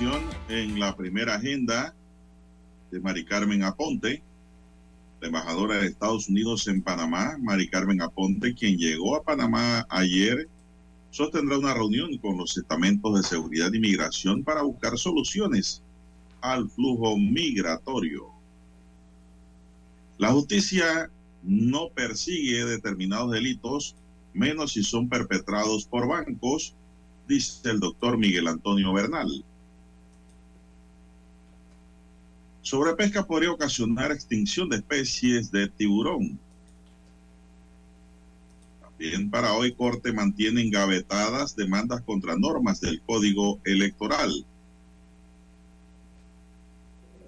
Y migración en la primera agenda de Mari Carmen Aponte, la embajadora de Estados Unidos en Panamá, Mari Carmen Aponte, quien llegó a Panamá ayer, sostendrá una reunión con los estamentos de seguridad y migración para buscar soluciones al flujo migratorio. La justicia no persigue determinados delitos, menos si son perpetrados por bancos, dice el doctor Miguel Antonio Bernal. Sobrepesca podría ocasionar extinción de especies de tiburón. También para hoy Corte mantiene engavetadas demandas contra normas del Código Electoral.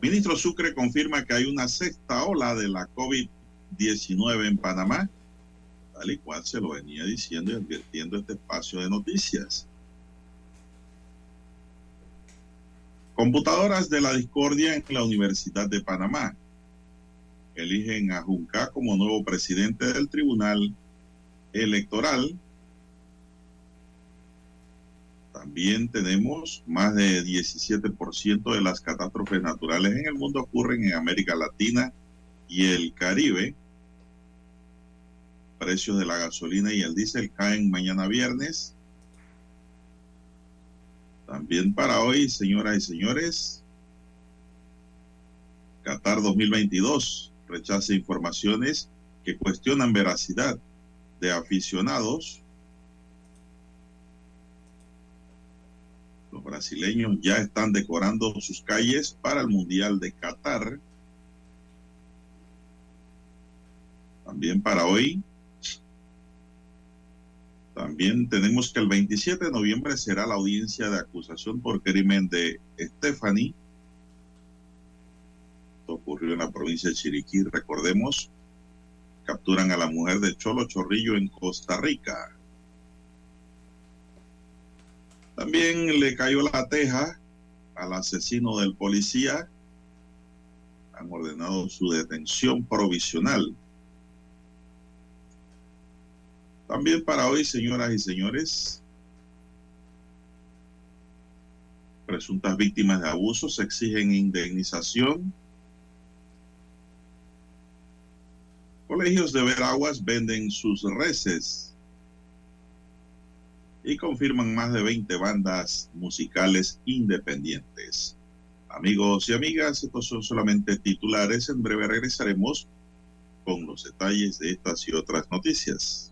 Ministro Sucre confirma que hay una sexta ola de la COVID-19 en Panamá, tal y cual se lo venía diciendo y advirtiendo este espacio de noticias. Computadoras de la discordia en la Universidad de Panamá. Eligen a Junca como nuevo presidente del Tribunal Electoral. También tenemos más de 17% de las catástrofes naturales en el mundo ocurren en América Latina y el Caribe. Precios de la gasolina y el diésel caen mañana viernes. También para hoy, señoras y señores, Qatar 2022 rechaza informaciones que cuestionan veracidad de aficionados. Los brasileños ya están decorando sus calles para el Mundial de Qatar. También para hoy, también tenemos que el 27 de noviembre será la audiencia de acusación por crimen de Stephanie. Esto ocurrió en la provincia de Chiriquí, recordemos. Capturan a la mujer de Cholo Chorrillo en Costa Rica. También le cayó la teja al asesino del policía. Han ordenado su detención provisional. También para hoy, señoras y señores, presuntas víctimas de abusos exigen indemnización. Colegios de Veraguas venden sus reces y confirman más de 20 bandas musicales independientes. Amigos y amigas, estos son solamente titulares. En breve regresaremos con los detalles de estas y otras noticias.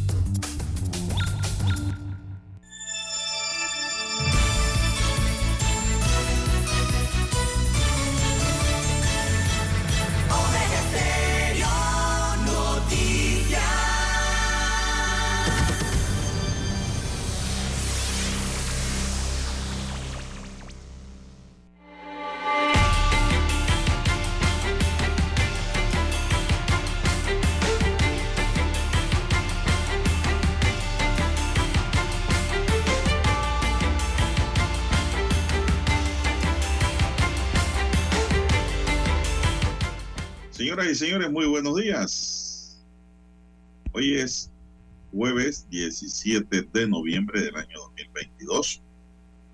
Señores, muy buenos días. Hoy es jueves 17 de noviembre del año 2022.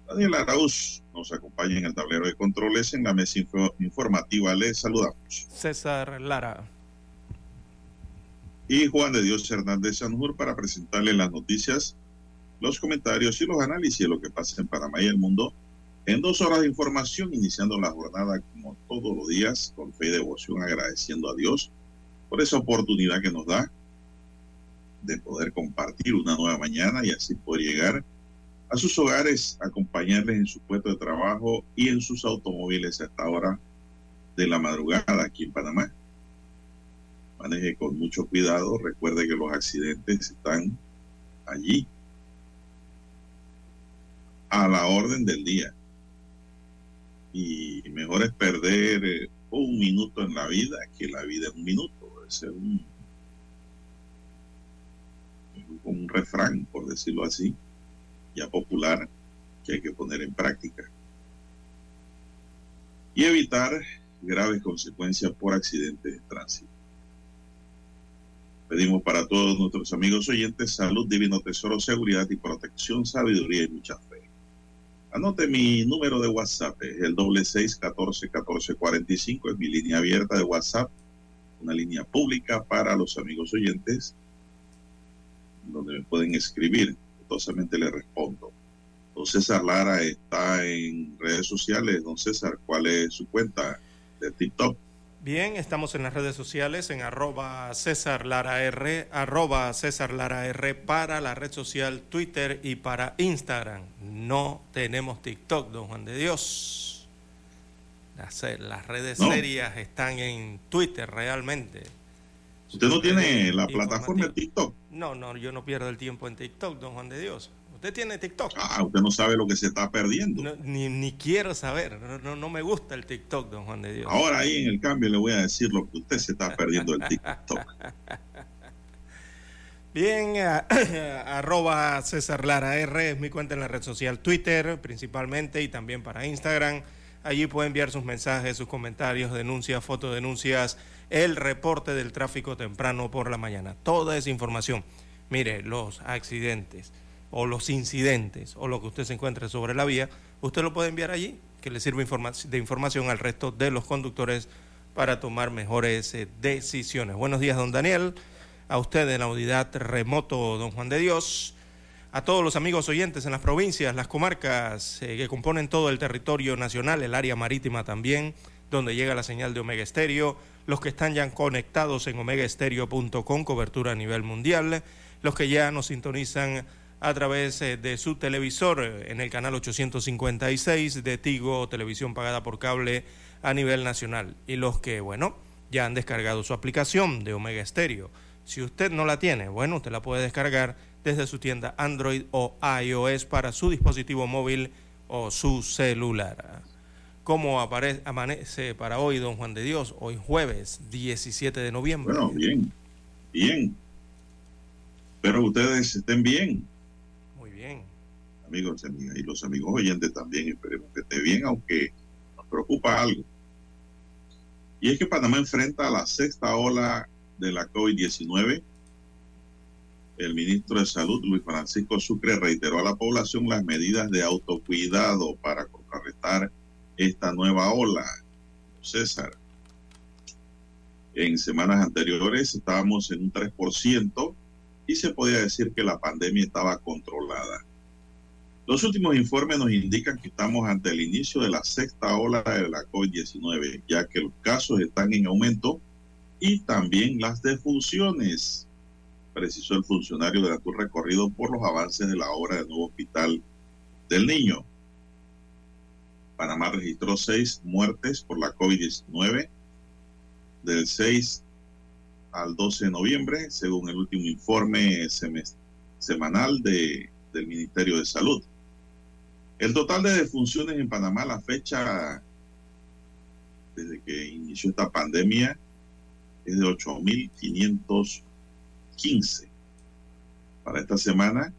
Daniel Arauz nos acompaña en el tablero de controles en la mesa informativa. Les saludamos. César Lara. Y Juan de Dios Hernández Sanjur para presentarle las noticias, los comentarios y los análisis de lo que pasa en Panamá y el mundo en dos horas de información, iniciando la jornada como todos los días, con fe y devoción, agradeciendo a Dios por esa oportunidad que nos da de poder compartir una nueva mañana y así poder llegar a sus hogares, acompañarles en su puesto de trabajo y en sus automóviles a esta hora de la madrugada aquí en Panamá. Maneje con mucho cuidado, recuerde que los accidentes están allí a la orden del día y mejor es perder eh, un minuto en la vida que la vida en un minuto. Es un, un refrán, por decirlo así, ya popular, que hay que poner en práctica. Y evitar graves consecuencias por accidentes de tránsito. Pedimos para todos nuestros amigos oyentes salud, divino tesoro, seguridad y protección, sabiduría y mucha. Anote mi número de WhatsApp, es el doble seis catorce catorce cuarenta y cinco, es mi línea abierta de WhatsApp, una línea pública para los amigos oyentes, donde me pueden escribir, gustosamente le respondo. Don César Lara está en redes sociales. Don César, ¿cuál es su cuenta de TikTok? Bien, estamos en las redes sociales en arroba César Lara R, arroba César Lara R para la red social Twitter y para Instagram. No tenemos TikTok, don Juan de Dios. Las, las redes serias están en Twitter realmente. ¿Usted no tiene la plataforma de TikTok? No, no, yo no pierdo el tiempo en TikTok, don Juan de Dios. ¿Usted tiene TikTok? Ah, usted no sabe lo que se está perdiendo. ni, ni, quiero saber. No, no, me gusta el TikTok, don Juan de Dios. Ahora ahí en el cambio le voy a decir lo que usted se está perdiendo el TikTok. Bien, arroba César Lara R es mi cuenta en la red social Twitter principalmente y también para Instagram. Allí puede enviar sus mensajes, sus comentarios, denuncias, fotodenuncias, el reporte del tráfico temprano por la mañana. Toda esa información. Mire, los accidentes o los incidentes o lo que usted se encuentre sobre la vía, usted lo puede enviar allí, que le sirva de información al resto de los conductores para tomar mejores eh, decisiones. Buenos días, don Daniel, a usted en la unidad remoto, don Juan de Dios, a todos los amigos oyentes en las provincias, las comarcas eh, que componen todo el territorio nacional, el área marítima también, donde llega la señal de Omega Estéreo, los que están ya conectados en omegaestereo.com, cobertura a nivel mundial, los que ya nos sintonizan a través eh, de su televisor eh, en el canal 856 de Tigo, televisión pagada por cable a nivel nacional. Y los que, bueno, ya han descargado su aplicación de Omega Stereo. Si usted no la tiene, bueno, usted la puede descargar desde su tienda Android o iOS para su dispositivo móvil o su celular. ¿Cómo amanece para hoy, don Juan de Dios? Hoy jueves 17 de noviembre. Bueno, bien, bien. Pero ustedes estén bien amigos y amigas, y los amigos oyentes también, esperemos que esté bien, aunque nos preocupa algo. Y es que Panamá enfrenta la sexta ola de la COVID-19. El ministro de Salud, Luis Francisco Sucre, reiteró a la población las medidas de autocuidado para contrarrestar esta nueva ola. César, en semanas anteriores estábamos en un 3% y se podía decir que la pandemia estaba controlada. Los últimos informes nos indican que estamos ante el inicio de la sexta ola de la COVID-19, ya que los casos están en aumento y también las defunciones, precisó el funcionario de tu recorrido por los avances de la obra del nuevo hospital del niño. Panamá registró seis muertes por la COVID-19 del 6 al 12 de noviembre, según el último informe semanal de, del Ministerio de Salud. El total de defunciones en Panamá la fecha desde que inició esta pandemia es de 8.515. Para esta semana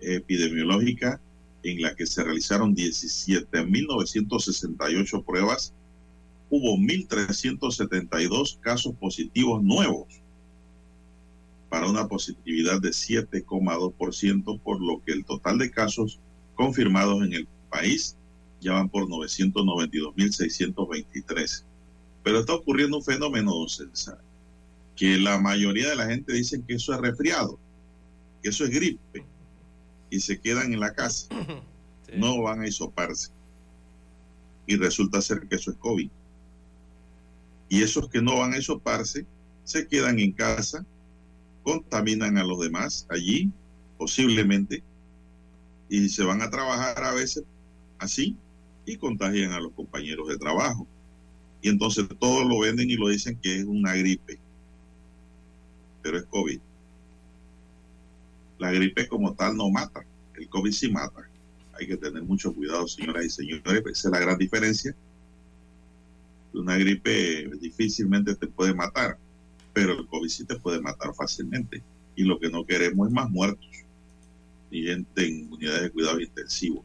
epidemiológica en la que se realizaron 17.968 pruebas, hubo 1.372 casos positivos nuevos para una positividad de 7,2%, por lo que el total de casos confirmados en el país ya van por 992.623. Pero está ocurriendo un fenómeno, César, que la mayoría de la gente dice que eso es resfriado, que eso es gripe, y se quedan en la casa, no van a hisoparse. Y resulta ser que eso es COVID. Y esos que no van a hisoparse se quedan en casa, contaminan a los demás allí, posiblemente, y se van a trabajar a veces así y contagian a los compañeros de trabajo. Y entonces todos lo venden y lo dicen que es una gripe, pero es COVID. La gripe como tal no mata, el COVID sí mata. Hay que tener mucho cuidado, señoras y señores, esa es la gran diferencia. Una gripe difícilmente te puede matar, pero el COVID sí te puede matar fácilmente. Y lo que no queremos es más muertos y gente en unidades de cuidado intensivo.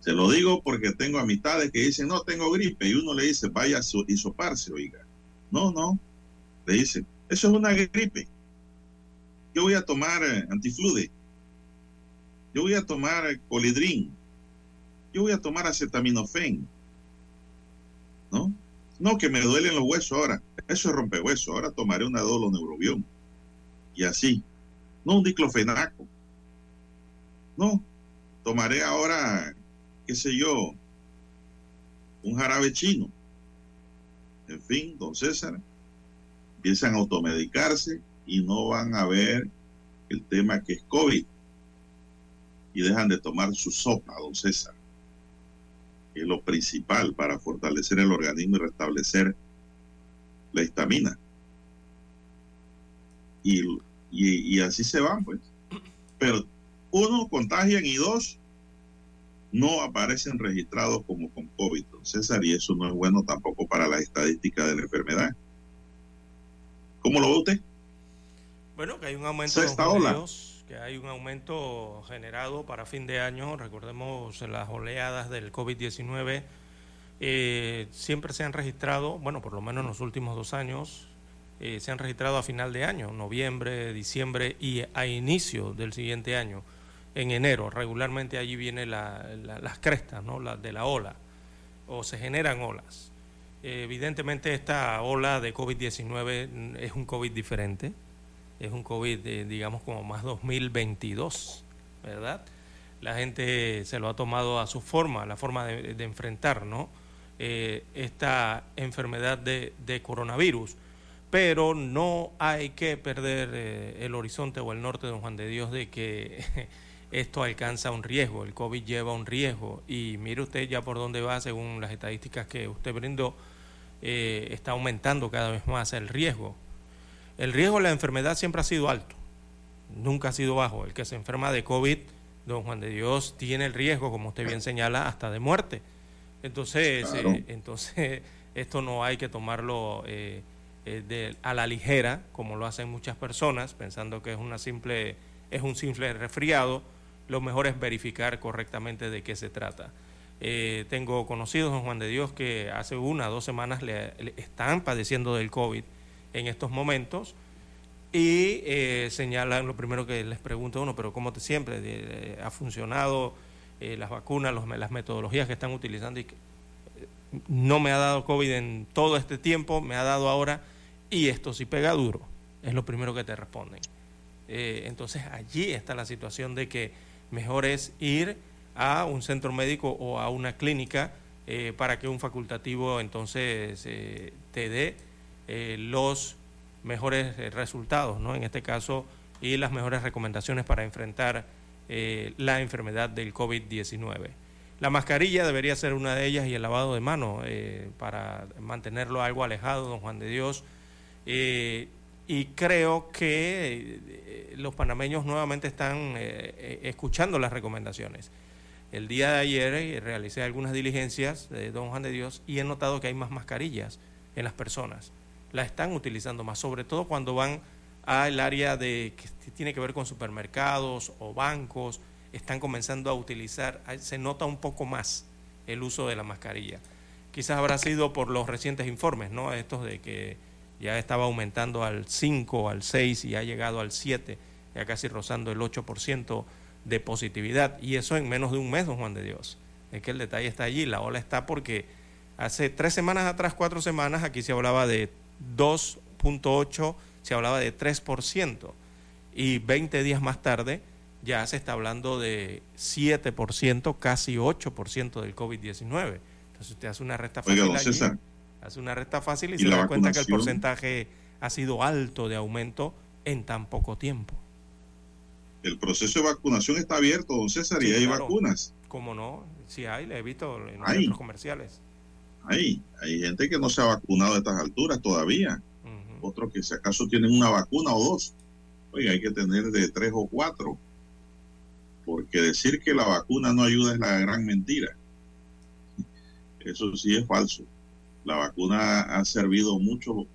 Se lo digo porque tengo amistades que dicen, no, tengo gripe, y uno le dice, vaya a hisoparse, oiga. No, no, le dice, eso es una gripe. Yo voy a tomar eh, antiflude. Yo voy a tomar colidrín. Yo voy a tomar acetaminofén. ¿No? No, que me duelen los huesos ahora. Eso es rompehueso. Ahora tomaré una neurobión Y así. No un diclofenaco. No. Tomaré ahora qué sé yo, un jarabe chino. En fin, don César, empiezan a automedicarse y no van a ver el tema que es COVID. Y dejan de tomar su sopa, don César, es lo principal para fortalecer el organismo y restablecer la histamina. Y, y, y así se van, pues. Pero uno, contagian y dos, no aparecen registrados como con COVID, César, y eso no es bueno tampoco para la estadística de la enfermedad. ¿Cómo lo ve usted? Bueno, que hay un aumento de que hay un aumento generado para fin de año. Recordemos las oleadas del COVID-19 eh, siempre se han registrado, bueno, por lo menos en los últimos dos años, eh, se han registrado a final de año, noviembre, diciembre y a inicio del siguiente año en enero. Regularmente allí vienen las crestas ¿no? de la ola o se generan olas. evidentemente esta ola de COVID-19 es un COVID diferente, es un COVID, digamos, como más 2022, ¿verdad? La gente se lo ha tomado a su forma, la forma de, enfrentar. Eh, esta enfermedad de, coronavirus. Pero no hay que perder eh, el horizonte o el norte Don Juan de Dios de que esto alcanza un riesgo, el COVID lleva un riesgo y mire usted ya por dónde va según las estadísticas que usted brindó, eh, está aumentando cada vez más el riesgo. El riesgo de la enfermedad siempre ha sido alto, nunca ha sido bajo. El que se enferma de COVID, don Juan de Dios, tiene el riesgo, como usted bien señala, hasta de muerte. Entonces, eh, entonces esto no hay que tomarlo eh, a la ligera, como lo hacen muchas personas, pensando que es una simple es un simple resfriado lo mejor es verificar correctamente de qué se trata. Eh, tengo conocidos, don Juan de Dios, que hace una o dos semanas le, están padeciendo del COVID en estos momentos y eh, señalan, lo primero que les pregunto uno, pero ¿cómo te siempre ¿Ha funcionado eh, las vacunas, las metodologías que están utilizando? Y no me ha dado COVID en todo este tiempo, me ha dado ahora y esto sí pega duro. Es lo primero que te responden. entonces allí está la situación de que mejor es ir a un centro médico o a una clínica eh, para que un facultativo entonces eh, te dé eh, los mejores resultados, ¿no? En este caso, y las mejores recomendaciones para enfrentar la enfermedad del COVID-19. La mascarilla debería ser una de ellas y el lavado de manos para mantenerlo algo alejado, don Juan de Dios y creo que eh, los panameños nuevamente están eh, eh, escuchando las recomendaciones. El día de ayer realicé algunas diligencias de Don Juan de Dios y he notado que hay más mascarillas en las personas. Las están utilizando más, sobre todo cuando van al área de que tiene que ver con supermercados o bancos, están comenzando a utilizar, se nota un poco más el uso de la mascarilla quizás habrá sido por los recientes informes, ¿no? Estos de que ya estaba aumentando al 5, al 6 y ha llegado al 7, ya casi rozando el 8% de positividad. Y eso en menos de un mes, don Juan de Dios. Es que el detalle está allí, la ola está porque hace tres semanas atrás, cuatro semanas, aquí se hablaba de 2.8, se hablaba de 3%. Y 20 días más tarde ya se está hablando de 7%, casi 8% del COVID-19. Entonces usted hace una resta fácil. Hace una resta fácil y, se da cuenta que el porcentaje ha sido alto de aumento en tan poco tiempo. El proceso de vacunación está abierto, don César, y hay vacunas. ¿Cómo no? Sí hay, le he visto en los centros comerciales. Hay, hay gente que no se ha vacunado a estas alturas todavía. Otros que si acaso tienen una vacuna o dos. Oiga, hay que tener de tres o cuatro. Porque decir que la vacuna no ayuda es la gran mentira. Eso sí es falso. La vacuna ha servido mucho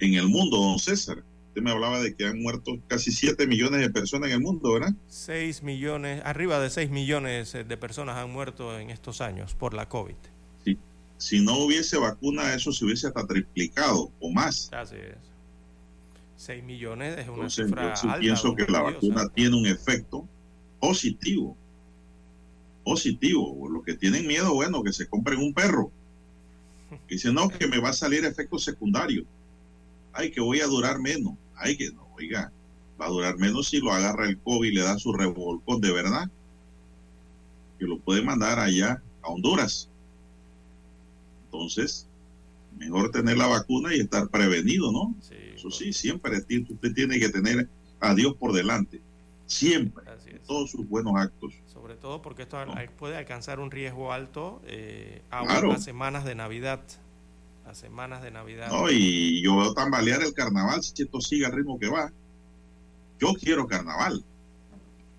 en el mundo, don César. Usted me hablaba de que han muerto casi 7 millones de personas en el mundo, ¿verdad? 6 millones, arriba de 6 millones de personas han muerto en estos años por la COVID. Sí. Si no hubiese vacuna, eso se hubiese hasta triplicado o más. Así es. 6 millones es una cifra yo pienso que la vacuna tiene un efecto positivo positivo. Los que tienen miedo, bueno, que se compren un perro. Dicen, no, que me va a salir efecto secundario. Ay, que voy a durar menos. Ay, que no, oiga, va a durar menos si lo agarra el COVID y le da su revolcón de verdad. Que lo puede mandar allá a Honduras. Entonces, mejor tener la vacuna y estar prevenido, ¿no? Eso sí, siempre usted tiene que tener a Dios por delante. Siempre. Todos sus buenos actos todo porque esto puede alcanzar un riesgo alto eh, a unas semanas de Navidad. A semanas de Navidad. No, y yo veo tambalear el carnaval si esto sigue al ritmo que va. Yo quiero carnaval.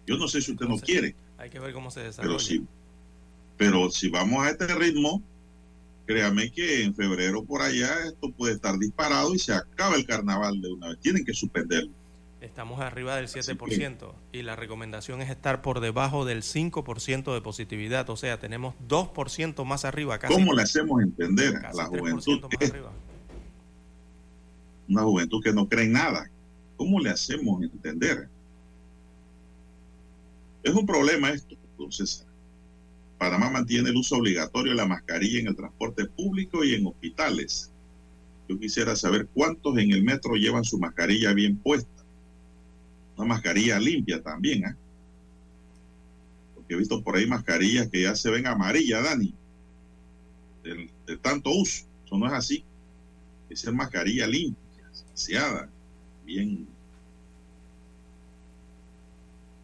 Yo no sé si usted no quiere. Hay que ver cómo se desarrolla. Pero si, pero si vamos a este ritmo, créame que en febrero por allá esto puede estar disparado y se acaba el carnaval de una vez. Tienen que suspenderlo. Estamos arriba del 7% y la recomendación es estar por debajo del 5% de positividad, o sea, tenemos 2% más arriba. ¿Cómo le hacemos entender a la juventud una juventud que no cree en nada? ¿Cómo le hacemos entender? Es un problema esto, entonces. Panamá mantiene el uso obligatorio de la mascarilla en el transporte público y en hospitales. Yo quisiera saber cuántos en el metro llevan su mascarilla bien puesta una mascarilla limpia también, ¿eh? Porque he visto por ahí mascarillas que ya se ven amarillas, Dani, de, tanto uso. Eso no es así. Es mascarilla limpia, saciada, bien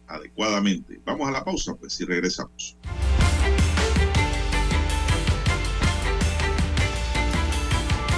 adecuadamente. Vamos a la pausa, pues, y regresamos.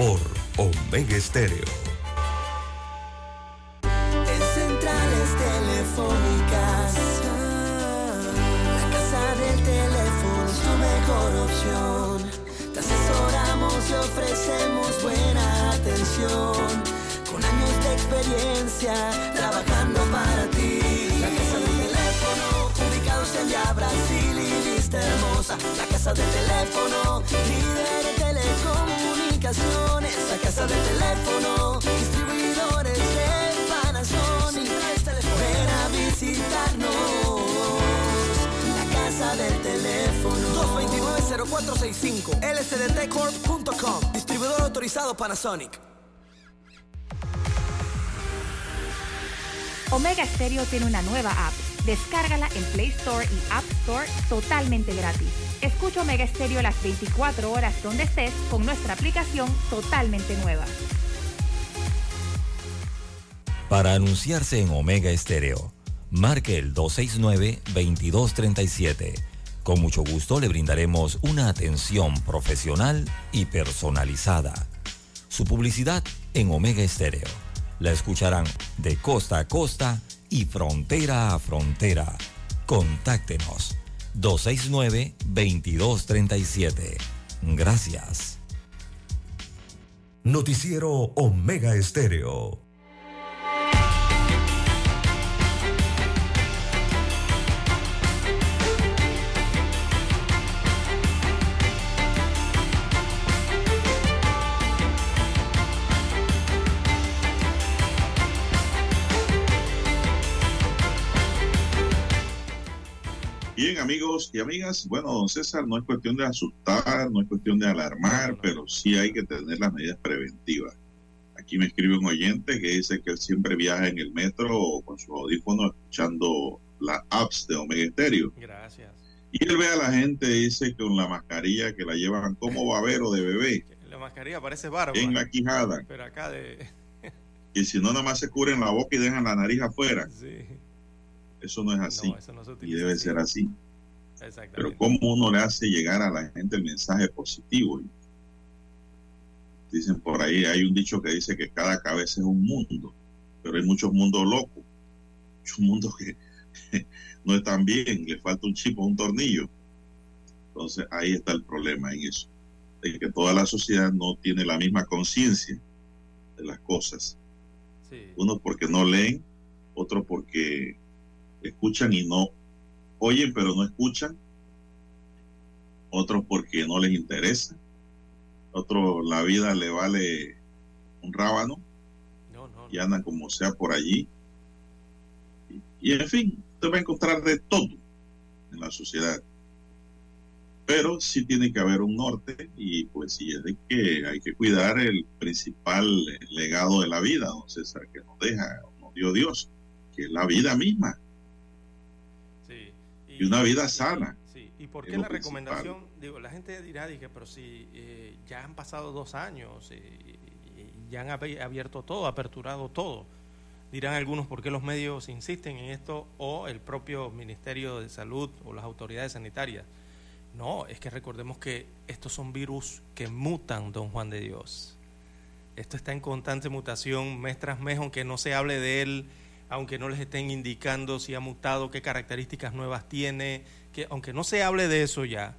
por Omega Estéreo. En centrales telefónicas, la casa del teléfono es tu mejor opción. Te asesoramos y ofrecemos buena atención. Con años de experiencia, La casa del teléfono, líder de telecomunicaciones la casa del teléfono, distribuidores de Panasonic. Ven a visitarnos, la casa del teléfono. 229-0465, lsdtcorp.com, distribuidor autorizado Panasonic. Omega Stereo tiene una nueva app. Descárgala en Play Store y App Store totalmente gratis. Escucha Omega Stereo las 24 horas donde estés con nuestra aplicación totalmente nueva. Para anunciarse en Omega Stereo, marque el 269-2237. Con mucho gusto le brindaremos una atención profesional y personalizada. Su publicidad en Omega Estéreo. La escucharán de costa a costa y frontera a frontera. Contáctenos 269-2237. Gracias. Noticiero Omega Estéreo. Bien, amigos y amigas, bueno, don César, no es cuestión de asustar, no es cuestión de alarmar, pero sí hay que tener las medidas preventivas. Aquí me escribe un oyente que dice que él siempre viaja en el metro con su audífono escuchando las apps de Omega Stereo. Gracias. Y él ve a la gente, dice, con la mascarilla que la llevan como babero de bebé. La mascarilla parece barba. En la quijada. Pero acá de... y si no, nada más se cubren la boca y dejan la nariz afuera. Sí. Eso no es así. No, eso no se y debe así. ser así. Exactamente. Pero ¿cómo uno le hace llegar a la gente el mensaje positivo? Dicen por ahí, hay un dicho que dice que cada cabeza es un mundo, pero hay muchos mundos locos, muchos mundos que no están bien, le falta un chip o un tornillo. Entonces ahí está el problema en eso, de que toda la sociedad no tiene la misma conciencia de las cosas. Sí. Unos porque no leen, otros porque escuchan y no oyen pero no escuchan, otros porque no les interesa, otros la vida le vale un rábano No, no, y andan como sea por allí. Y, y, en fin, usted va a encontrar de todo en la sociedad. Pero sí tiene que haber un norte y pues sí es de que hay que cuidar el principal legado de la vida, don César, que nos deja, nos dio Dios, que es la vida misma. Y una vida sana. Sí. ¿Y por qué la principal. recomendación? Digo, la gente dirá, dije, pero si eh, ya han pasado dos años eh, y ya han abi- abierto todo, aperturado todo. Dirán algunos por qué los medios insisten en esto o el propio Ministerio de Salud o las autoridades sanitarias. No, es que recordemos que estos son virus que mutan, don Juan de Dios. Esto está en constante mutación mes tras mes, aunque no se hable de él, aunque no les estén indicando si ha mutado, qué características nuevas tiene, que aunque no se hable de eso ya,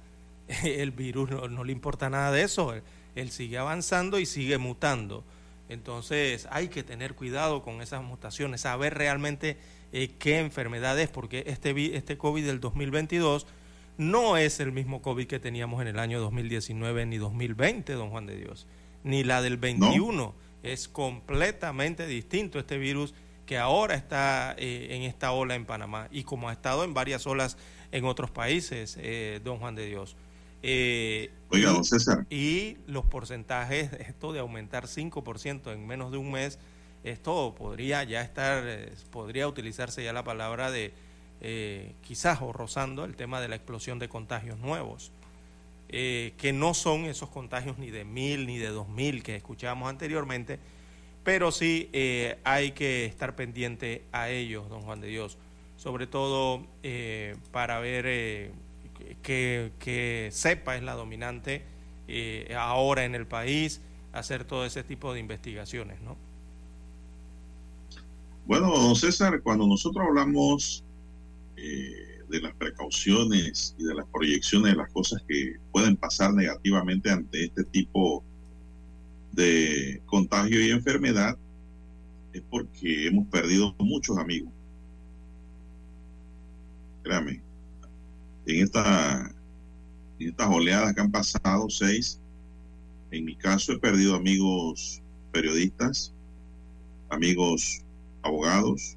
el virus no, no le importa nada de eso, él, él sigue avanzando y sigue mutando. Entonces hay que tener cuidado con esas mutaciones, saber realmente eh, qué enfermedad es, porque este, este COVID del 2022 no es el mismo COVID que teníamos en el año 2019 ni 2020, don Juan de Dios, ni la del 21. Es completamente distinto este virus que ahora está eh, en esta ola en Panamá y como ha estado en varias olas en otros países, eh, don Juan de Dios. Eh, Oiga, don César, y los porcentajes, esto de aumentar 5% en menos de un mes, esto podría ya estar, eh, podría utilizarse ya la palabra de quizás o rozando el tema de la explosión de contagios nuevos, que no son esos contagios ni de mil ni de dos mil que escuchábamos anteriormente, pero sí eh, hay que estar pendiente a ellos, don Juan de Dios, sobre todo eh, para ver eh, que, que cepa es la dominante eh, ahora en el país, hacer todo ese tipo de investigaciones, ¿no? Bueno, don César, cuando nosotros hablamos de las precauciones y de las proyecciones de las cosas que pueden pasar negativamente ante este tipo de contagio y enfermedad, es porque hemos perdido muchos amigos. Créame, en, esta, en estas oleadas que han pasado, seis, en mi caso he perdido amigos periodistas, amigos abogados,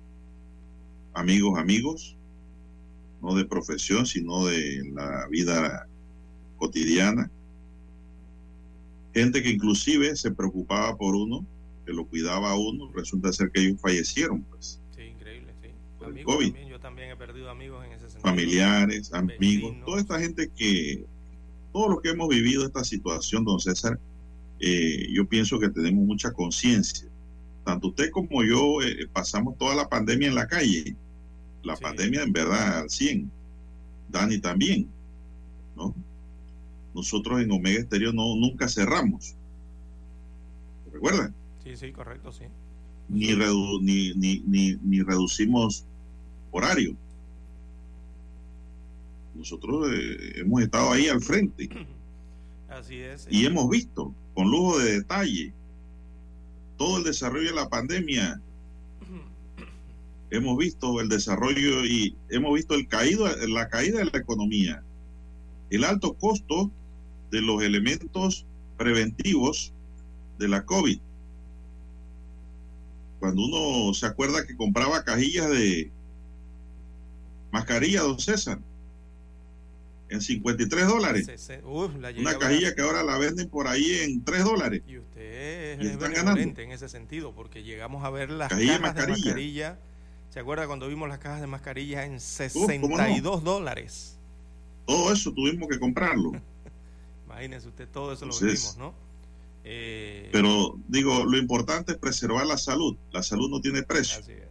amigos, amigos, no de profesión, sino de la vida cotidiana. Gente que inclusive se preocupaba por uno, que lo cuidaba a uno, resulta ser que ellos fallecieron, pues, Sí, increíble, sí. Por el COVID. también, yo también he perdido amigos en ese sentido. familiares, amigos, Vecinos. toda esta gente que, todo lo que hemos vivido esta situación, don César, eh, yo pienso que tenemos mucha conciencia. Tanto usted como yo eh, pasamos toda la pandemia en la calle, la Sí. pandemia en verdad al 100, Dani también. ¿no? Nosotros en Omega Estéreo no, nunca cerramos. ¿Recuerdan? Sí, sí, correcto, sí. Ni, redu ni, ni, ni, ni, reducimos horario. Nosotros eh, hemos estado ahí al frente. Así es. Y hemos visto, con lujo de detalle, todo el desarrollo de la pandemia. hemos visto el desarrollo y hemos visto el caído, la caída de la economía, el alto costo de los elementos preventivos de la COVID. Cuando uno se acuerda que compraba cajillas de mascarilla, don César, en 53 dólares. Uf, Una cajilla que ahora la venden por ahí en 3 dólares. Y usted es benevolente en ese sentido, porque llegamos a ver las Cajilla cajas de mascarilla. mascarilla. ¿Se acuerda cuando vimos las cajas de mascarilla en 62 dólares? Todo eso tuvimos que comprarlo. Imagínese usted, todo eso lo Entonces, vimos, ¿no? Eh, Pero digo, lo importante es preservar la salud. La salud no tiene precio. así es.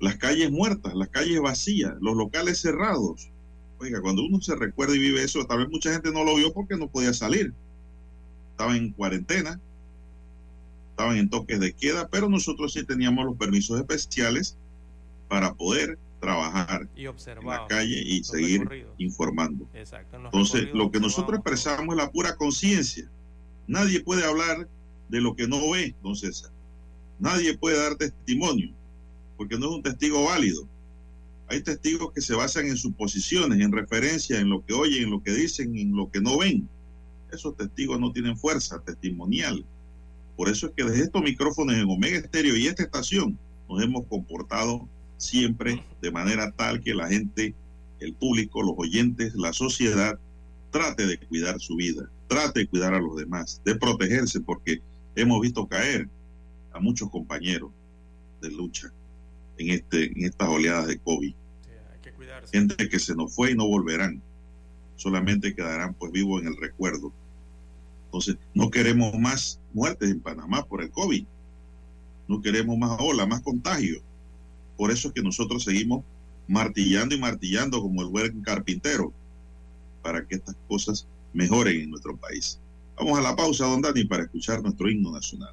Las calles muertas, las calles vacías, los locales cerrados. Oiga, cuando uno se recuerda y vive eso, tal vez mucha gente no lo vio porque no podía salir. Estaban en cuarentena, estaban en toques de queda, pero nosotros sí teníamos los permisos especiales para poder trabajar Y en la calle y seguir recorridos. informando. Exacto. en Entonces, lo que nosotros expresamos es la pura conciencia. Nadie puede hablar de lo que no ve, don César. Nadie puede dar testimonio, porque no es un testigo válido. Hay testigos que se basan en suposiciones, en referencia, en lo que oyen, en lo que dicen, en lo que no ven. Esos testigos no tienen fuerza testimonial. Por eso es que desde estos micrófonos en Omega Estéreo y esta estación nos hemos comportado siempre de manera tal que la gente, el público, los oyentes, la sociedad trate de cuidar su vida, trate de cuidar a los demás, de protegerse, porque hemos visto caer a muchos compañeros de lucha en, este, en estas oleadas de COVID. Sí, hay que cuidarse. Gente que se nos fue y no volverán, solamente quedarán pues vivos en el recuerdo. Entonces, no queremos más muertes en Panamá por el COVID, no queremos más ola, más contagio. Por eso es que nosotros seguimos martillando y martillando como el buen carpintero para que estas cosas mejoren en nuestro país. Vamos a la pausa, don Dani, para escuchar nuestro himno nacional.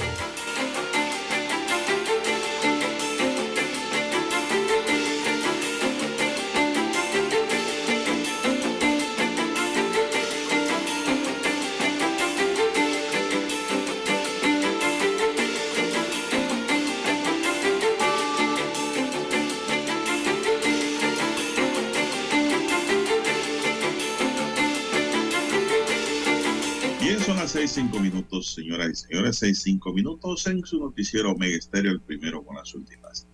Señoras y señores, seis cinco minutos en su noticiero Mega Estéreo, el primero con las últimas.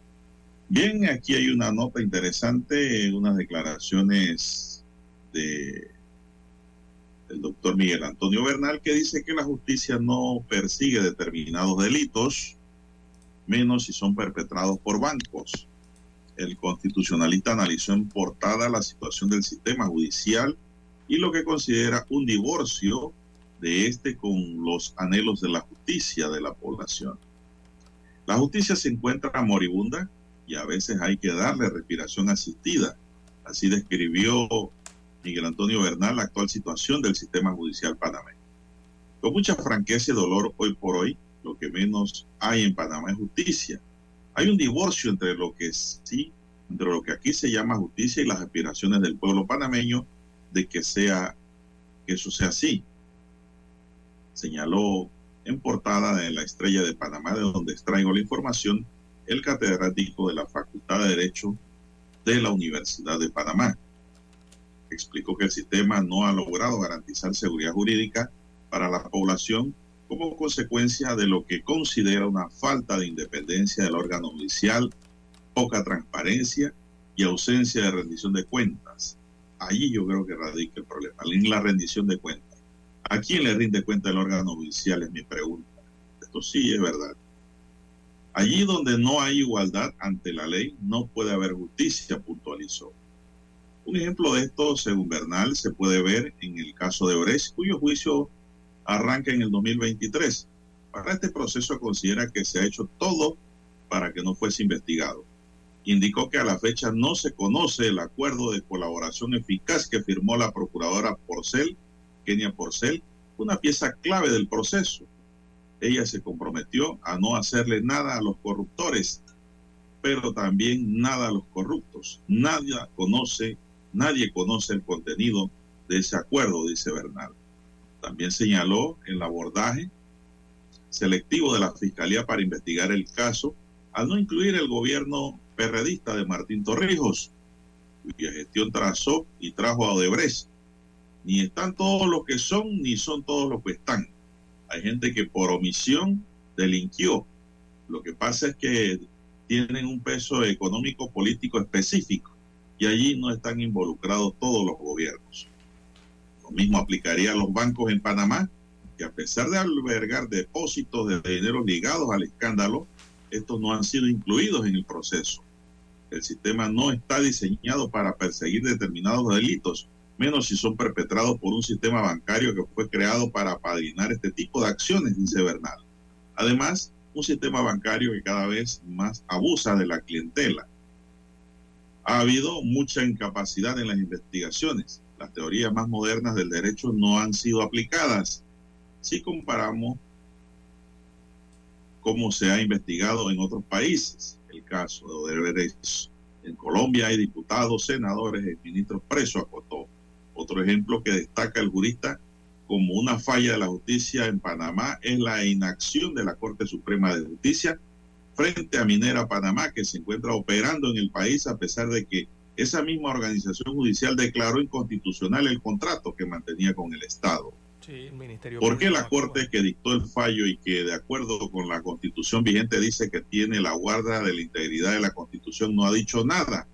Bien, aquí hay una nota interesante, unas declaraciones de el doctor Miguel Antonio Bernal que dice que la justicia no persigue determinados delitos, menos si son perpetrados por bancos. El constitucionalista analizó en portada la situación del sistema judicial y lo que considera un divorcio de este con los anhelos de la justicia de la población. La justicia se encuentra moribunda y a veces hay que darle respiración asistida. Así describió Miguel Antonio Bernal la actual situación del sistema judicial panameño. Con mucha franqueza y dolor hoy por hoy, lo que menos hay en Panamá es justicia. Hay un divorcio entre lo que sí, entre lo que aquí se llama justicia y las aspiraciones del pueblo panameño de que sea que eso sea así señaló en portada de la Estrella de Panamá, de donde extraigo la información, el catedrático de la Facultad de Derecho de la Universidad de Panamá. Explicó que el sistema no ha logrado garantizar seguridad jurídica para la población como consecuencia de lo que considera una falta de independencia del órgano judicial, poca transparencia y ausencia de rendición de cuentas. Allí yo creo que radica el problema, en la rendición de cuentas. ¿A quién le rinde cuenta el órgano judicial? Es mi pregunta. Esto sí es verdad. Allí donde no hay igualdad ante la ley, no puede haber justicia, puntualizó. Un ejemplo de esto, según Bernal, se puede ver en el caso de Ores, cuyo juicio arranca en el 2023. Para este proceso considera que se ha hecho todo para que no fuese investigado. Indicó que a la fecha no se conoce el acuerdo de colaboración eficaz que firmó la procuradora Porcel Kenia Porcel, una pieza clave del proceso. Ella se comprometió a no hacerle nada a los corruptores, pero también nada a los corruptos. Nadie conoce, nadie conoce el contenido de ese acuerdo, dice Bernal. También señaló el abordaje selectivo de la Fiscalía para investigar el caso al no incluir el gobierno perredista de Martín Torrijos, cuya gestión trazó y trajo a Odebrecht ni están todos los que son, ni son todos los que están. Hay gente que por omisión delinquió. Lo que pasa es que tienen un peso económico político específico y allí no están involucrados todos los gobiernos. Lo mismo aplicaría a los bancos en Panamá, que a pesar de albergar depósitos de dinero ligados al escándalo, estos no han sido incluidos en el proceso. El sistema no está diseñado para perseguir determinados delitos, menos si son perpetrados por un sistema bancario que fue creado para apadrinar este tipo de acciones, dice Bernal. Además, un sistema bancario que cada vez más abusa de la clientela. Ha habido mucha incapacidad en las investigaciones. Las teorías más modernas del derecho no han sido aplicadas. Si comparamos cómo se ha investigado en otros países, el caso de Odebrecht. En Colombia hay diputados, senadores y ministros presos, acotó. Otro ejemplo que destaca el jurista como una falla de la justicia en Panamá es la inacción de la Corte Suprema de Justicia frente a Minera Panamá, que se encuentra operando en el país a pesar de que esa misma organización judicial declaró inconstitucional el contrato que mantenía con el Estado. Sí, ¿Por qué la Corte que dictó el fallo y que de acuerdo con la constitución vigente dice que tiene la guarda de la integridad de la constitución no ha dicho nada?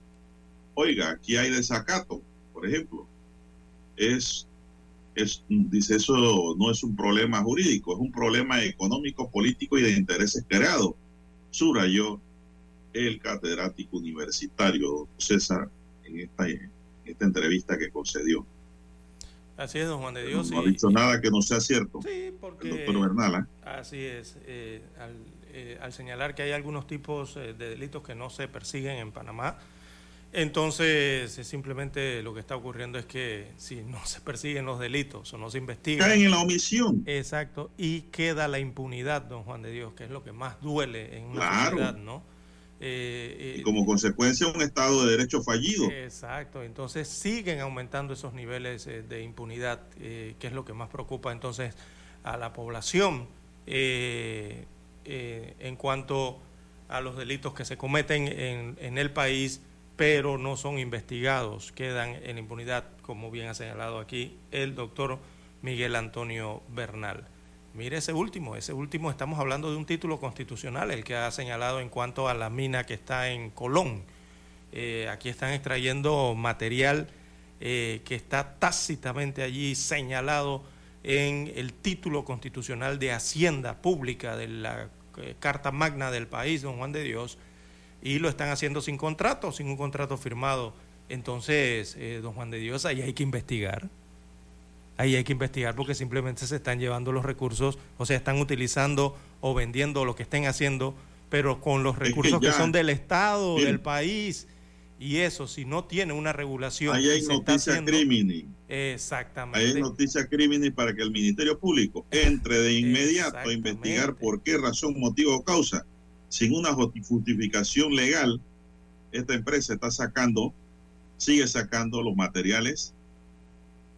Oiga, aquí hay desacato, por ejemplo es, es, dice, eso no es un problema jurídico, es un problema económico, político y de intereses creados. subrayó el catedrático universitario César en esta, en esta entrevista que concedió. Así es, don Juan de Dios. No, ha dicho nada que no sea cierto. Sí, porque. El doctor Bernal. ¿eh? Así es. Eh, al, eh, al, señalar que hay algunos tipos de delitos que no se persiguen en Panamá, entonces simplemente lo que está ocurriendo es que si no se persiguen los delitos o no se investigan. Caen en la omisión. Exacto. Y queda la impunidad, don Juan de Dios, que es lo que más duele en una claro. sociedad, ¿no? Eh, y como consecuencia un Estado de Derecho fallido. Exacto, entonces siguen aumentando esos niveles eh, de impunidad, eh, que es lo que más preocupa entonces a la población en cuanto a los delitos que se cometen en, en, el país, pero no son investigados, quedan en impunidad, como bien ha señalado aquí el doctor Miguel Antonio Bernal. Mire ese último, ese último estamos hablando de un título constitucional, el que ha señalado en cuanto a la mina que está en Colón. Eh, aquí están extrayendo material eh, que está tácitamente allí señalado en el título constitucional de Hacienda Pública de la eh, Carta Magna del país, don Juan de Dios, y lo están haciendo sin contrato, sin un contrato firmado. Entonces, don Juan de Dios, ahí hay que investigar ahí hay que investigar porque simplemente se están llevando los recursos, o sea, están utilizando o vendiendo lo que estén haciendo, pero con los recursos que, ya, que, son del Estado, bien. del país. Y eso, si no tiene una regulación. Ahí hay noticia criminal. Exactamente. Ahí hay noticia criminal para que el Ministerio Público entre de inmediato a investigar por qué razón, motivo o causa, sin una justificación legal, esta empresa está sacando, sigue sacando los materiales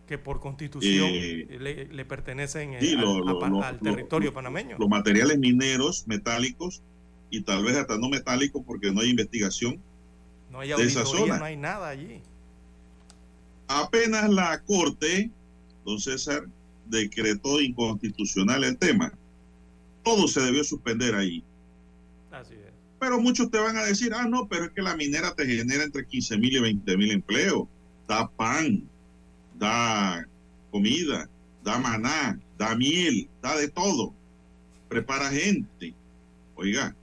que por constitución eh, le, le, pertenecen sí, al, lo, lo, a, lo, al, territorio panameño. Los materiales mineros, metálicos y tal vez hasta no metálicos porque no hay investigación no hay de esa zona. No hay nada allí. Apenas la Corte, don César, decretó inconstitucional el tema. Todo se debió suspender ahí. Pero muchos te van a decir, ah, no, pero es que la minera te genera entre 15 mil y 20 mil empleos. Da pan, da comida, da maná, da miel, da de todo, prepara gente. Oiga,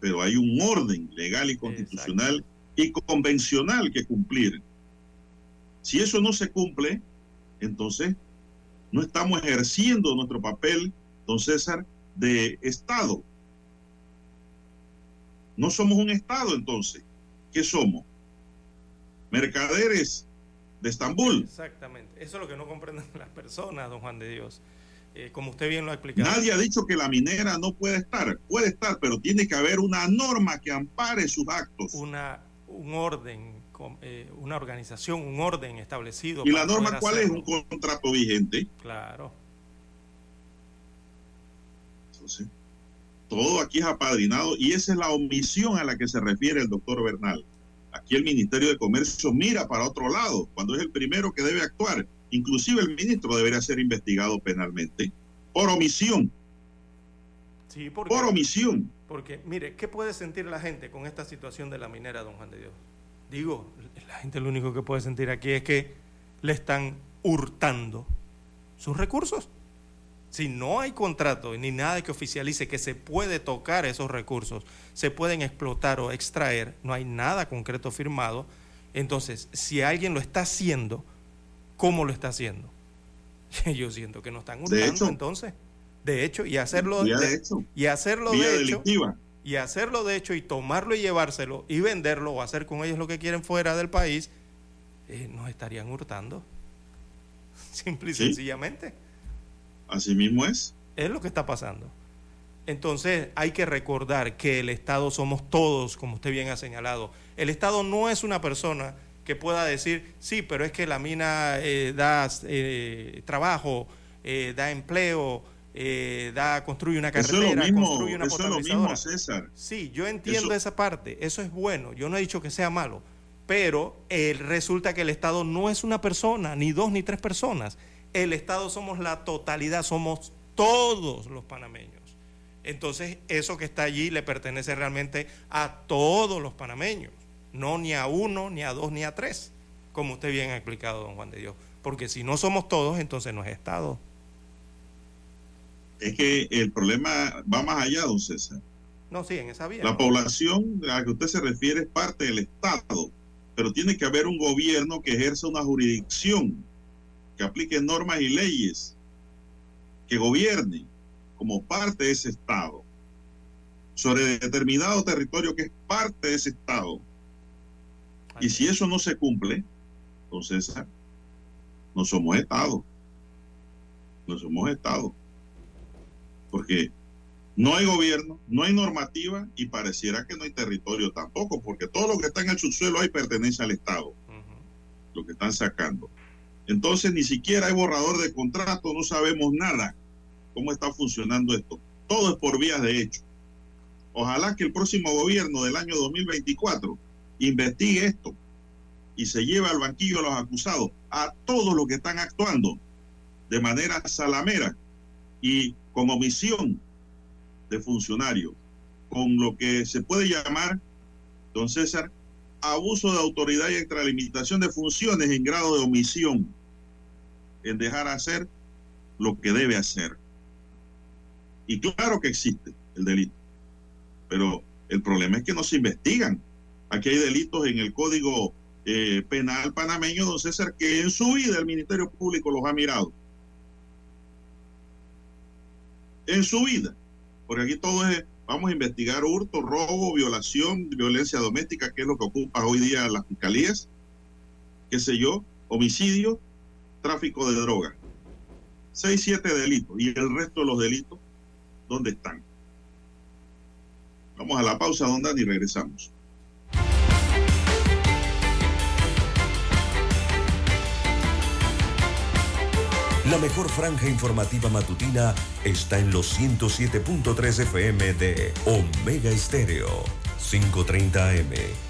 pero hay un orden legal y constitucional Exacto. y convencional que cumplir. Si eso no se cumple, entonces no estamos ejerciendo nuestro papel, don César, de Estado. No somos un Estado entonces. ¿Qué somos? Mercaderes de Estambul. Exactamente. Eso es lo que no comprenden las personas, don Juan de Dios. Eh, como usted bien lo ha explicado. Nadie ha dicho que la minera no puede estar. Puede estar, pero tiene que haber una norma que ampare sus actos. Una, un orden, eh, una organización, un orden establecido. ¿Y la norma cuál hacerlo. es? Un contrato vigente. Claro. Entonces, todo aquí es apadrinado y esa es la omisión a la que se refiere el doctor Bernal. Aquí el Ministerio de Comercio mira para otro lado cuando es el primero que debe actuar. Inclusive el ministro debería ser investigado penalmente por omisión. Sí, porque, por omisión. Porque, mire, ¿qué puede sentir la gente con esta situación de la minera, don Juan de Dios? Digo, la gente lo único que puede sentir aquí es que le están hurtando sus recursos. Si no hay contrato ni nada que oficialice que se puede tocar esos recursos, se pueden explotar o extraer, no hay nada concreto firmado, entonces si alguien lo está haciendo, ¿cómo lo está haciendo? Yo siento que no están hurtando entonces. De hecho, y hacerlo de, de hecho, y hacerlo vía de hecho, y hacerlo de hecho y tomarlo y llevárselo y venderlo o hacer con ellos lo que quieren fuera del país, eh, nos estarían hurtando. Simple y ¿Sí? sencillamente. Así mismo es. Es lo que está pasando. Entonces hay que recordar que el Estado somos todos, como usted bien ha señalado. El Estado no es una persona que pueda decir, sí, pero es que la mina eh, da eh, trabajo, eh, da empleo, eh, da, construye una carretera, eso es lo mismo, construye una eso es lo mismo, César. Sí, yo entiendo Eso- esa parte, eso es bueno, yo no he dicho que sea malo, pero resulta que el Estado no es una persona, ni dos ni tres personas. El Estado somos la totalidad, somos todos los panameños. Entonces, eso que está allí le pertenece realmente a todos los panameños, no ni a uno, ni a dos, ni a tres, como usted bien ha explicado, don Juan de Dios. Porque si no somos todos, entonces no es Estado. Es que el problema va más allá, don César. No, sí, en esa vía. La población a la que usted se refiere es parte del Estado, pero tiene que haber un gobierno que ejerza una jurisdicción, que aplique normas y leyes, que gobierne como parte de ese Estado, sobre determinado territorio que es parte de ese Estado. Y si eso no se cumple, entonces no somos Estado. No somos Estado. Porque no hay gobierno, no hay normativa y pareciera que no hay territorio tampoco, porque todo lo que está en el subsuelo ahí pertenece al Estado, lo que están sacando. Entonces ni siquiera hay borrador de contrato, no sabemos nada cómo está funcionando esto. Todo es por vías de hecho. Ojalá que el próximo gobierno del año 2024 investigue esto y se lleve al banquillo a los acusados, a todos los que están actuando de manera salamera y con omisión de funcionario, con lo que se puede llamar, don César, abuso de autoridad y extralimitación de funciones en grado de omisión, en dejar hacer lo que debe hacer. Y claro que existe el delito, pero el problema es que no se investigan. Aquí hay delitos en el Código eh, Penal panameño, don César, que en su vida el Ministerio Público los ha mirado. En su vida. Porque aquí todo es, vamos a investigar hurto, robo, violación, violencia doméstica, que es lo que ocupa hoy día las fiscalías, qué sé yo, homicidio, tráfico de droga. Seis, siete delitos. Y el resto de los delitos, ¿dónde están? Vamos a la pausa, don Dani, y regresamos. La mejor franja informativa matutina está en los 107.3 FM de Omega Estéreo. 530 AM.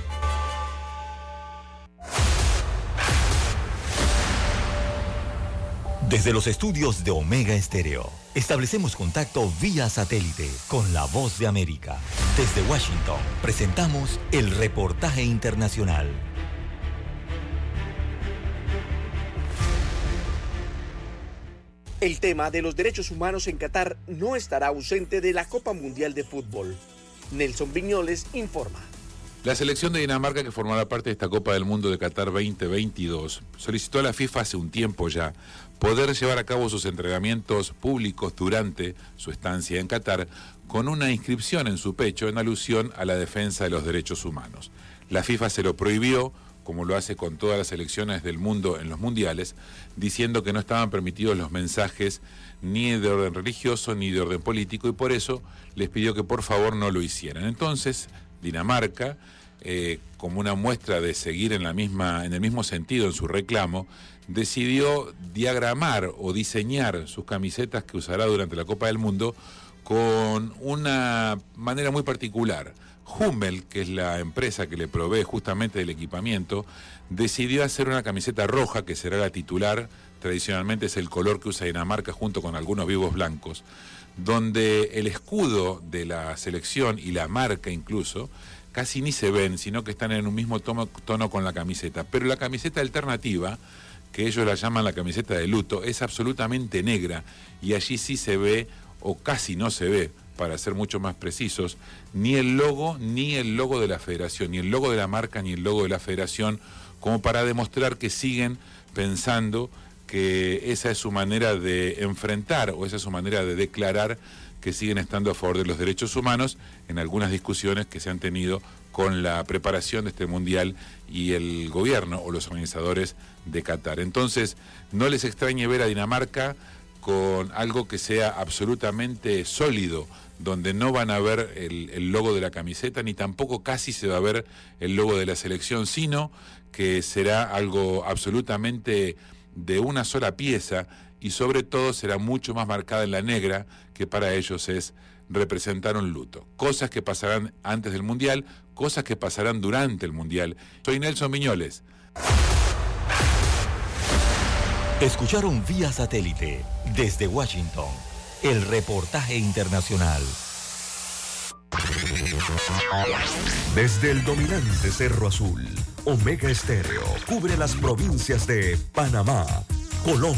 Desde los estudios de Omega Estéreo, establecemos contacto vía satélite con la voz de América. Desde Washington, presentamos el reportaje internacional. El tema de los derechos humanos en Qatar no estará ausente de la Copa Mundial de Fútbol. Nelson Viñoles informa. La selección de Dinamarca, que formará parte de esta Copa del Mundo de Qatar 2022, solicitó a la FIFA hace un tiempo ya poder llevar a cabo sus entrenamientos públicos durante su estancia en Qatar con una inscripción en su pecho en alusión a la defensa de los derechos humanos. La FIFA se lo prohibió, como lo hace con todas las selecciones del mundo en los mundiales, diciendo que no estaban permitidos los mensajes ni de orden religioso ni de orden político y por eso les pidió que por favor no lo hicieran. Entonces, Dinamarca, eh, como una muestra de seguir en, la misma, en el mismo sentido en su reclamo, decidió diagramar o diseñar sus camisetas que usará durante la Copa del Mundo con una manera muy particular. Hummel, que es la empresa que le provee justamente del equipamiento, decidió hacer una camiseta roja que será la titular tradicionalmente es el color que usa Dinamarca junto con algunos vivos blancos, donde el escudo de la selección y la marca incluso casi ni se ven, sino que están en un mismo tono, con la camiseta. Pero la camiseta alternativa, que ellos la llaman la camiseta de luto, es absolutamente negra y allí sí se ve, o casi no se ve, para ser mucho más precisos, ni el logo, ni el logo de la federación, ni el logo de la marca, ni el logo de la federación, como para demostrar que siguen pensando que esa es su manera de enfrentar o esa es su manera de declarar que siguen estando a favor de los derechos humanos en algunas discusiones que se han tenido con la preparación de este mundial y el gobierno o los organizadores de Qatar. Entonces, no les extrañe ver a Dinamarca con algo que sea absolutamente sólido, donde no van a ver el, el, logo de la camiseta, ni tampoco casi se va a ver el logo de la selección, sino que será algo absolutamente de una sola pieza y sobre todo será mucho más marcada en la negra, que para ellos es representar un luto. Cosas que pasarán antes del Mundial, cosas que pasarán durante el Mundial. Soy Nelson Miñoles. Escucharon vía satélite desde Washington el reportaje internacional. Desde el dominante Cerro Azul, Omega Estéreo cubre las provincias de Panamá, Colón,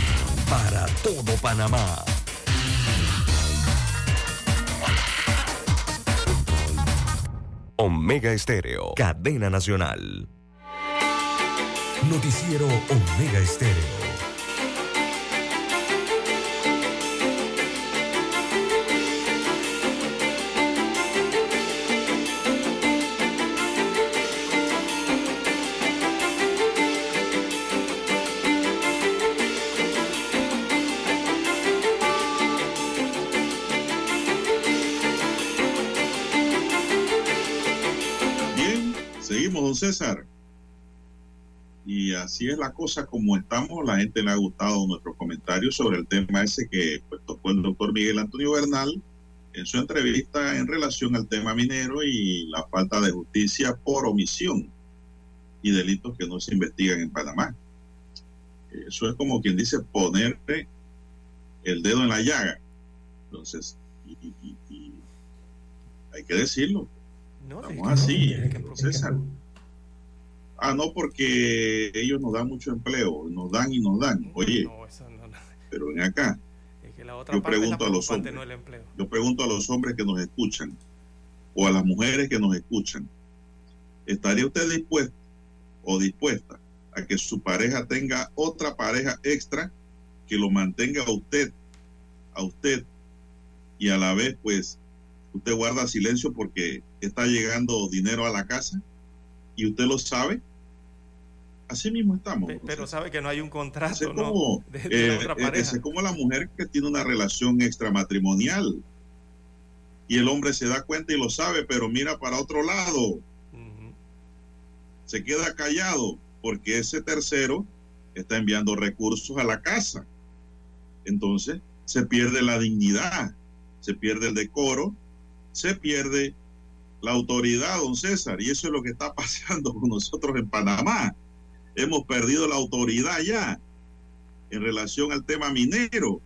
para todo Panamá. Omega Estéreo, cadena nacional. Noticiero Omega Estéreo. César. Y así es la cosa como estamos. La gente le ha gustado nuestros comentarios sobre el tema ese que pues, tocó el doctor Miguel Antonio Bernal en su entrevista en relación al tema minero y la falta de justicia por omisión y delitos que no se investigan en Panamá. Eso es como quien dice ponerte el dedo en la llaga. Entonces, y, y- y hay que decirlo. No, Estamos es que así, es que- César. Ah, no, porque ellos nos dan mucho empleo, nos dan y nos dan. Oye, No, eso no, no. pero ven acá, Es que la otra Yo parte pregunto a los hombres. no el empleo. yo pregunto a los hombres que nos escuchan o a las mujeres que nos escuchan, ¿estaría usted dispuesto o dispuesta a que su pareja tenga otra pareja extra que lo mantenga a usted, a usted, y a la vez, pues, usted guarda silencio porque está llegando dinero a la casa y usted lo sabe? Así mismo estamos. Pe- Pero sabe que no hay un contrato, es ¿no? como, De, de la eh, otra pareja. es como la mujer que tiene una relación extramatrimonial y el hombre se da cuenta y lo sabe, pero mira para otro lado, se queda callado porque ese tercero está enviando recursos a la casa. Entonces se pierde la dignidad, se pierde el decoro, se pierde la autoridad, don César, y eso es lo que está pasando con nosotros en Panamá. Hemos perdido la autoridad ya en relación al tema minero,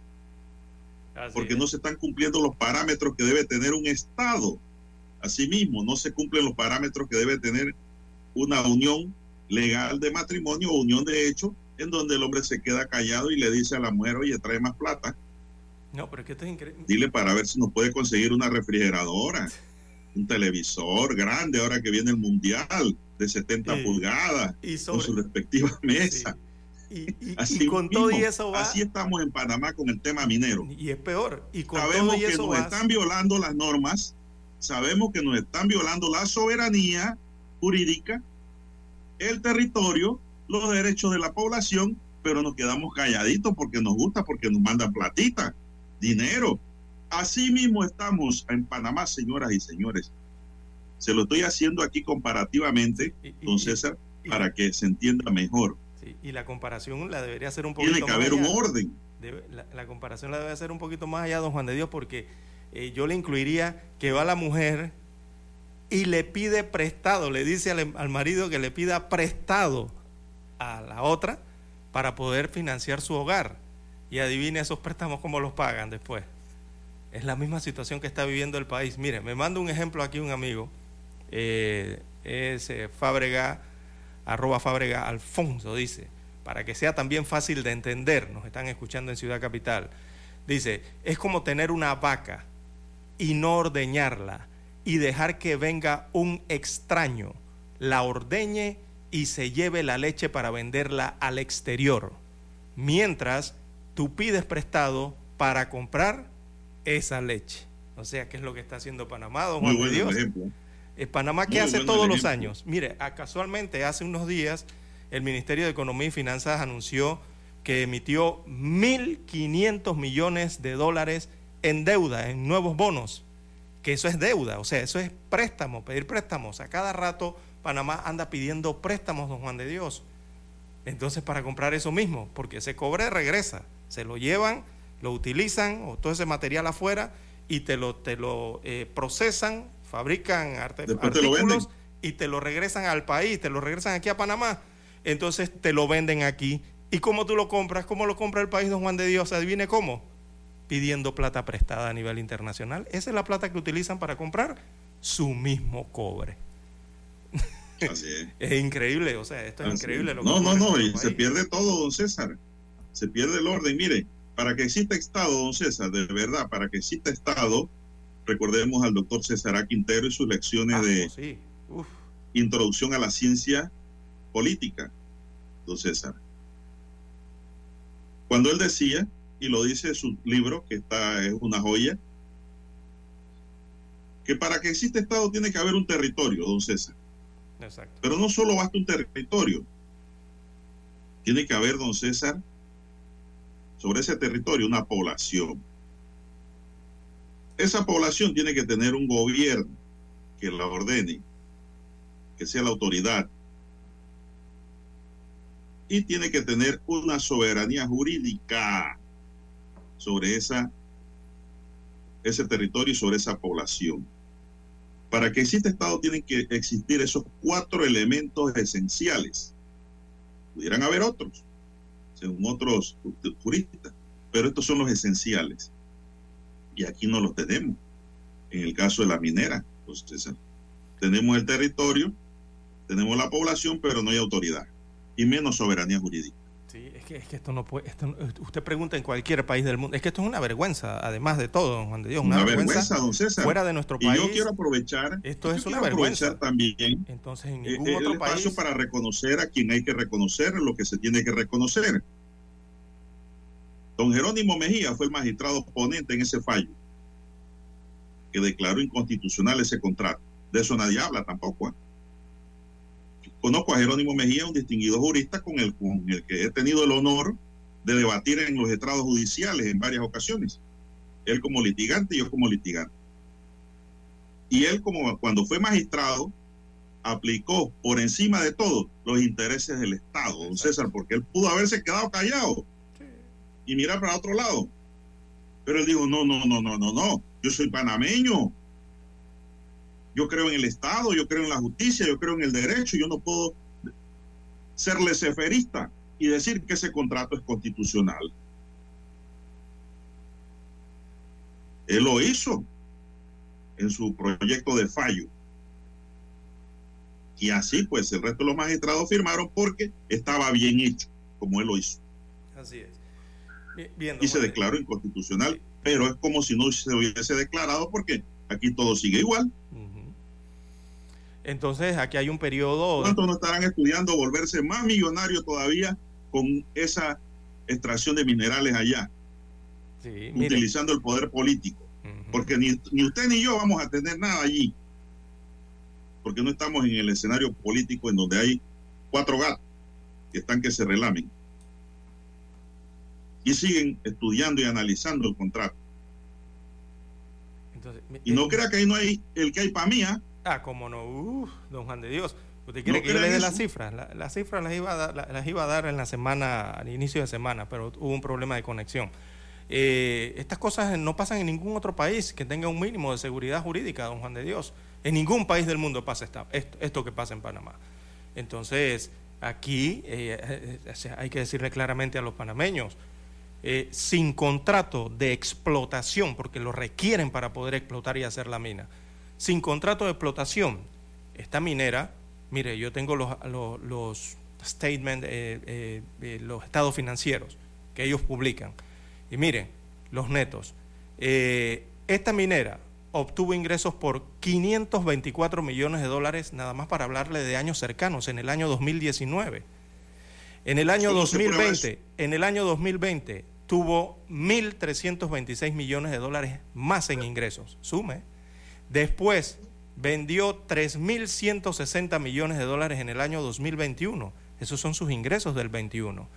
Así porque es. no se están cumpliendo los parámetros que debe tener un Estado. Asimismo, no se cumplen los parámetros que debe tener una unión legal de matrimonio o unión de hecho, en donde el hombre se queda callado y le dice a la mujer, oye, trae más plata, No, pero es que esto es increíble. dile para ver si nos puede conseguir una refrigeradora, un televisor grande, ahora que viene el mundial de 70 Y- pulgadas, Y, con su respectiva sí. mesa. y, y- Así y con todo y eso va. Así estamos en Panamá con el tema minero. Y es peor. Y con sabemos todo y que eso nos va. están violando las normas, sabemos que nos están violando la soberanía jurídica, el territorio, los derechos de la población, pero nos quedamos calladitos porque nos gusta, porque nos mandan platita, dinero. Así mismo estamos en Panamá, señoras y señores. Se lo estoy haciendo aquí comparativamente, Y- y- don César, y- para que se entienda mejor. sí, y la comparación la debería ser un poquito Tiene que más haber un allá. orden. Debe- la, la comparación la debe hacer un poquito más allá, don Juan de Dios, porque eh, yo le incluiría que va la mujer y le pide prestado, le dice al, al marido que le pida prestado a la otra para poder financiar su hogar. Y adivine esos préstamos cómo los pagan después. Es la misma situación que está viviendo el país. Mire, me manda un ejemplo aquí un amigo, eh, es eh, Fábrega, arroba Fábrega Alfonso, dice, para que sea también fácil de entender, nos están escuchando en Ciudad Capital. Dice, es como tener una vaca y no ordeñarla y dejar que venga un extraño, la ordeñe y se lleve la leche para venderla al exterior, mientras tú pides prestado para comprar esa leche. O sea, ¿qué es lo que está haciendo Panamá, don Muy Juan de Dios? ejemplo. Eh, Panamá, ¿qué Muy hace todos los años? Mire, casualmente hace unos días el Ministerio de Economía y Finanzas anunció que emitió 1.500 millones de dólares en deuda, en nuevos bonos, que eso es deuda, o sea, eso es préstamo, pedir préstamos. A cada rato Panamá anda pidiendo préstamos, don Juan de Dios. Entonces, para comprar eso mismo, porque se cobre, regresa, se lo llevan, lo utilizan, o todo ese material afuera, y te lo, te lo eh, procesan, fabrican artículos y te lo regresan al país, te lo regresan aquí a Panamá. Entonces te lo venden aquí. ¿Y cómo tú lo compras? ¿Cómo lo compra el país, don Juan de Dios? Adivine cómo. Pidiendo plata prestada a nivel internacional. Esa es la plata que utilizan para comprar su mismo cobre. Así es. es increíble, o sea, esto es increíble. Lo no, no, no, y se pierde todo, don César. Se pierde el orden. Mire, para que exista Estado, don César, de verdad, para que exista Estado, recordemos al doctor César Quintero y sus lecciones ah, de introducción a la ciencia política, don César. Cuando él decía, y lo dice en su libro, que está, es una joya, que para que exista Estado tiene que haber un territorio, don César. Exacto. Pero no solo basta un territorio, tiene que haber, don César, sobre ese territorio una población. Esa población tiene que tener un gobierno que la ordene, que sea la autoridad, y tiene que tener una soberanía jurídica sobre esa, ese territorio y sobre esa población. Para que exista Estado tienen que existir esos cuatro elementos esenciales. Pudieran haber otros, según otros juristas, pero estos son los esenciales. Y aquí no los tenemos. En el caso de la minera, entonces, tenemos el territorio, tenemos la población, pero no hay autoridad y menos soberanía jurídica. Sí, es que, es que esto no puede. usted pregunta en cualquier país del mundo. Es que esto es una vergüenza, además de todo, don Juan de Dios. Una, vergüenza, don César. Fuera de nuestro país. Y yo quiero aprovechar. Esto es una vergüenza. también. Entonces, en eh, ningún otro el país. para reconocer a quien hay que reconocer lo que se tiene que reconocer. Don Jerónimo Mejía fue el magistrado ponente en ese fallo que declaró inconstitucional ese contrato. De eso nadie habla tampoco. ¿eh? Conozco a Jerónimo Mejía, un distinguido jurista con el, con el que he tenido el honor de debatir en los estrados judiciales en varias ocasiones. Él como litigante y yo como litigante. Y él como cuando fue magistrado aplicó por encima de todo los intereses del Estado, don César, porque él pudo haberse quedado callado y mirar para otro lado. Pero él dijo, no, no, no, no, no, no, yo soy panameño, yo creo en el Estado, yo creo en la justicia, yo creo en el derecho, yo no puedo ser leseferista y decir que ese contrato es constitucional. Él lo hizo en su proyecto de fallo. Y así pues el resto de los magistrados firmaron porque estaba bien hecho, como él lo hizo. Así es. y se declaró inconstitucional, pero es como si no se hubiese declarado porque aquí todo sigue igual. Entonces, aquí hay un periodo... ¿Cuántos no estarán estudiando volverse más millonarios todavía con esa extracción de minerales allá? utilizando el poder político. Porque ni, usted ni yo vamos a tener nada allí. Porque no estamos en el escenario político en donde hay cuatro gatos que están que se relamen. Y siguen estudiando y analizando el contrato. y no crea que ahí no hay el que hay para mí, ¿ah? Ah, como no, don Juan de Dios. ¿Usted quiere que yo le dé las cifras? las cifras las iba, a dar, las iba a dar en la semana, al inicio de semana, pero hubo un problema de conexión. Eh, estas cosas no pasan en ningún otro país que tenga un mínimo de seguridad jurídica, don Juan de Dios. En ningún país del mundo pasa esto, que pasa en Panamá. Entonces, aquí eh, eh, hay que decirle claramente a los panameños, sin contrato de explotación, porque lo requieren para poder explotar y hacer la mina sin contrato de explotación. Esta minera, mire, yo tengo los, los, statements, eh, eh, los estados financieros que ellos publican. Y miren, los netos. Eh, esta minera obtuvo ingresos por 524 millones de dólares, nada más para hablarle de años cercanos, en el año 2019. En el año 2020, en el año 2020 tuvo 1.326 millones de dólares más en ingresos. Sume. Después vendió 3.160 millones de dólares en el año 2021. Esos son sus ingresos del 21.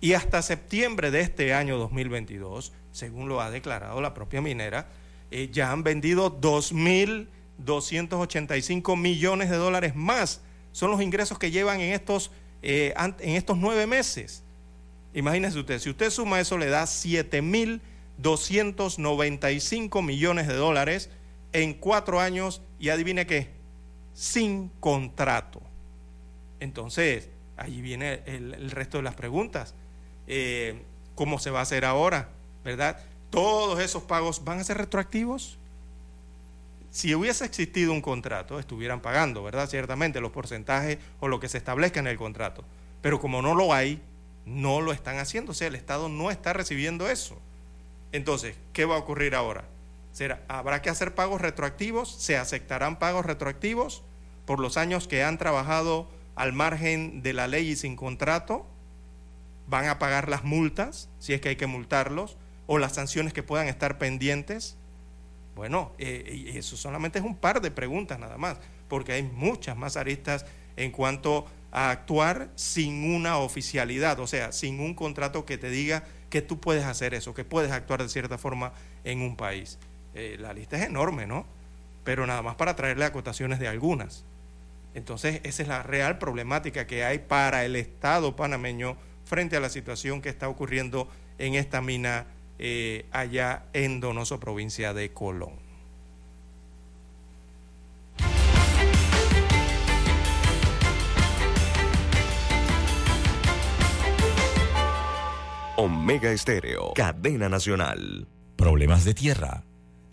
Y hasta septiembre de este año 2022, según lo ha declarado la propia minera, eh, ya han vendido 2.285 millones de dólares más. Son los ingresos que llevan en estos, eh, en estos nueve meses. Imagínense usted, si usted suma eso, le da 7.295 millones de dólares en cuatro años y adivine qué, sin contrato. Entonces, allí viene el, resto de las preguntas. Eh, ¿Cómo se va a hacer ahora? ¿Verdad? ¿Todos esos pagos van a ser retroactivos? Si hubiese existido un contrato, estuvieran pagando, ¿verdad? Ciertamente los porcentajes o lo que se establezca en el contrato. Pero como no lo hay, no lo están haciendo. O sea, el Estado no está recibiendo eso. Entonces, ¿qué va a ocurrir ahora? ¿Será, ¿Habrá que hacer pagos retroactivos? ¿Se aceptarán pagos retroactivos por los años que han trabajado al margen de la ley y sin contrato? ¿Van a pagar las multas, si es que hay que multarlos, o las sanciones que puedan estar pendientes? Bueno, eh, eso solamente es un par de preguntas nada más, porque hay muchas más aristas en cuanto a actuar sin una oficialidad, o sea, sin un contrato que te diga que tú puedes hacer eso, que puedes actuar de cierta forma en un país. Eh, la lista es enorme, ¿no? Pero nada más para traerle acotaciones de algunas. Entonces, esa es la real problemática que hay para el Estado panameño frente a la situación que está ocurriendo en esta mina eh, allá en Donoso, provincia de Colón. Omega Estéreo, cadena nacional. Problemas de tierra,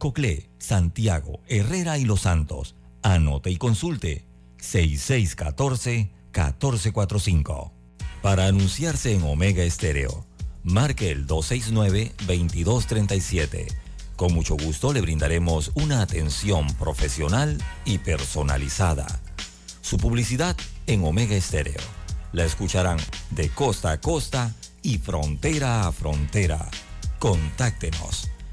Coclé, Santiago, Herrera y Los Santos. Anote y consulte 6614-1445. Para anunciarse en Omega Estéreo, marque el 269-2237. Con mucho gusto le brindaremos una atención profesional y personalizada. Su publicidad en Omega Estéreo. La escucharán de costa a costa y frontera a frontera Contáctenos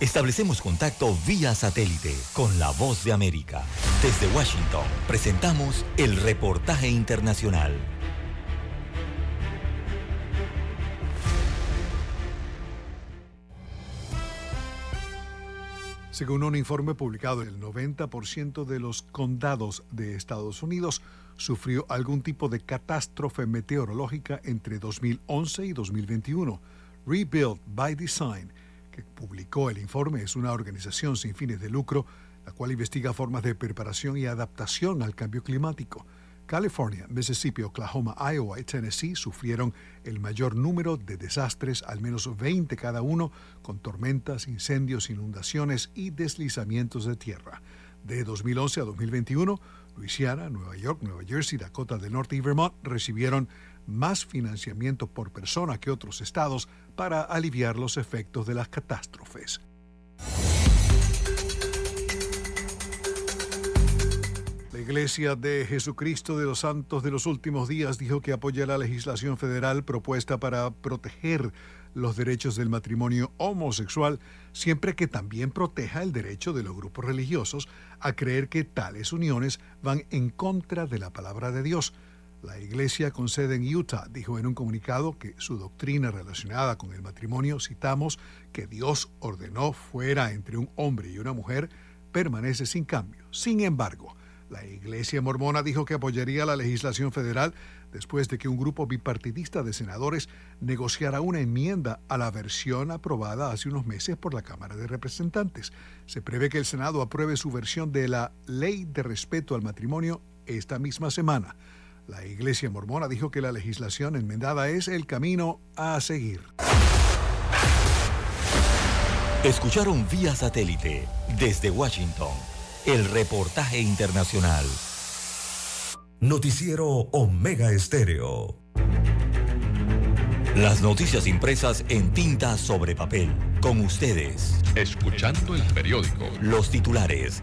establecemos contacto vía satélite con la voz de América. Desde Washington, presentamos el reportaje internacional. Según un informe publicado, el 90% de los condados de Estados Unidos sufrió algún tipo de catástrofe meteorológica entre 2011 y 2021 Rebuild by Design, que publicó el informe, es una organización sin fines de lucro, la cual investiga formas de preparación y adaptación al cambio climático. California, Mississippi, Oklahoma, Iowa y Tennessee sufrieron el mayor número de desastres, al menos 20 cada uno, con tormentas, incendios, inundaciones y deslizamientos de tierra. De 2011 a 2021, Luisiana, Nueva York, Nueva Jersey, Dakota del Norte y Vermont recibieron más financiamiento por persona que otros estados para aliviar los efectos de las catástrofes. La Iglesia de Jesucristo de los Santos de los Últimos Días dijo que apoya la legislación federal propuesta para proteger los derechos del matrimonio homosexual, siempre que también proteja el derecho de los grupos religiosos a creer que tales uniones van en contra de la palabra de Dios. La iglesia con sede en Utah dijo en un comunicado que su doctrina relacionada con el matrimonio, citamos, que Dios ordenó fuera entre un hombre y una mujer, permanece sin cambio. Sin embargo, La Iglesia Mormona dijo que apoyaría la legislación federal después de que un grupo bipartidista de senadores negociara una enmienda a la versión aprobada hace unos meses por la Cámara de Representantes. Se prevé que el Senado apruebe su versión de la Ley de Respeto al Matrimonio esta misma semana. La Iglesia Mormona dijo que la legislación enmendada es el camino a seguir. Escucharon vía satélite desde Washington el reportaje internacional. Noticiero Omega Estéreo. Las noticias impresas en tinta sobre papel. Con ustedes. Escuchando el periódico. Los titulares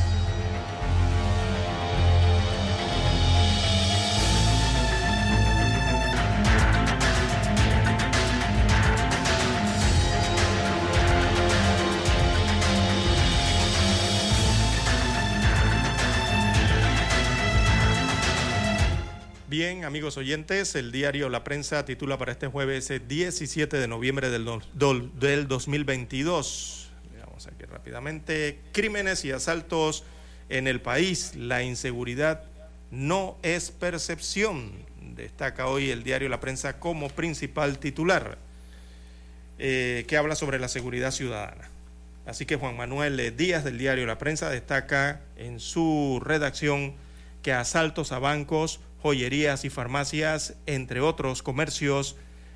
Bien, amigos oyentes, el diario La Prensa titula para este jueves 17 de noviembre del, del 2022. Veamos aquí rápidamente. Crímenes y asaltos en el país. La inseguridad no es percepción. Destaca hoy el diario La Prensa como principal titular, eh, que habla sobre la seguridad ciudadana. Así que Juan Manuel Díaz del diario La Prensa destaca en su redacción que asaltos a bancos, joyerías y farmacias, entre otros comercios,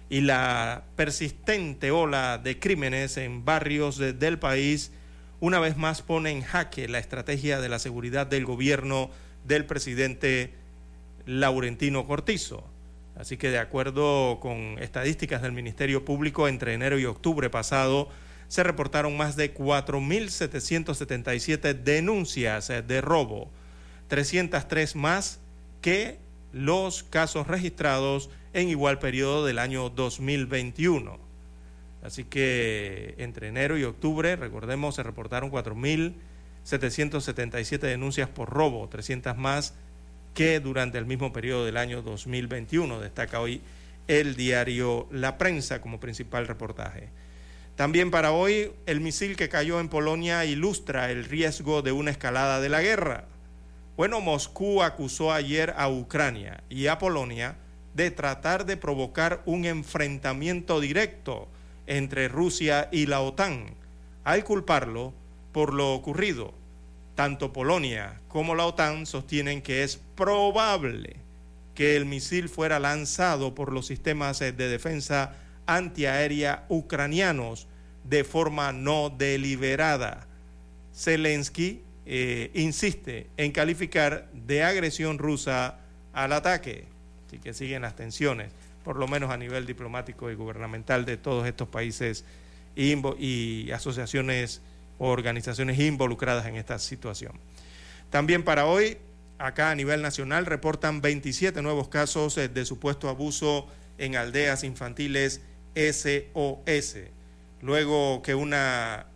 y la persistente ola de crímenes en barrios del país una vez más pone en jaque la estrategia de la seguridad del gobierno del presidente Laurentino Cortizo. Así que de acuerdo con estadísticas del Ministerio Público, entre enero y octubre pasado se reportaron más de 4.777 denuncias de robo, 303 más que los casos registrados en igual periodo del año 2021. Así que entre enero y octubre, recordemos, se reportaron 4.777 denuncias por robo, 300 más que durante el mismo periodo del año 2021. Destaca hoy el diario La Prensa como principal reportaje. También para hoy, el misil que cayó en Polonia ilustra el riesgo de una escalada de la guerra. Bueno, Moscú acusó ayer a Ucrania y a Polonia de tratar de provocar un enfrentamiento directo entre Rusia y la OTAN, al culparlo por lo ocurrido. Tanto Polonia como la OTAN sostienen que es probable que el misil fuera lanzado por los sistemas de defensa antiaérea ucranianos de forma no deliberada. Zelensky eh, insiste en calificar de agresión rusa al ataque. Así que siguen las tensiones, por lo menos a nivel diplomático y gubernamental de todos estos países y asociaciones o organizaciones involucradas en esta situación. También para hoy, acá a nivel nacional, reportan 27 nuevos casos eh, de supuesto abuso en aldeas infantiles SOS. Luego que una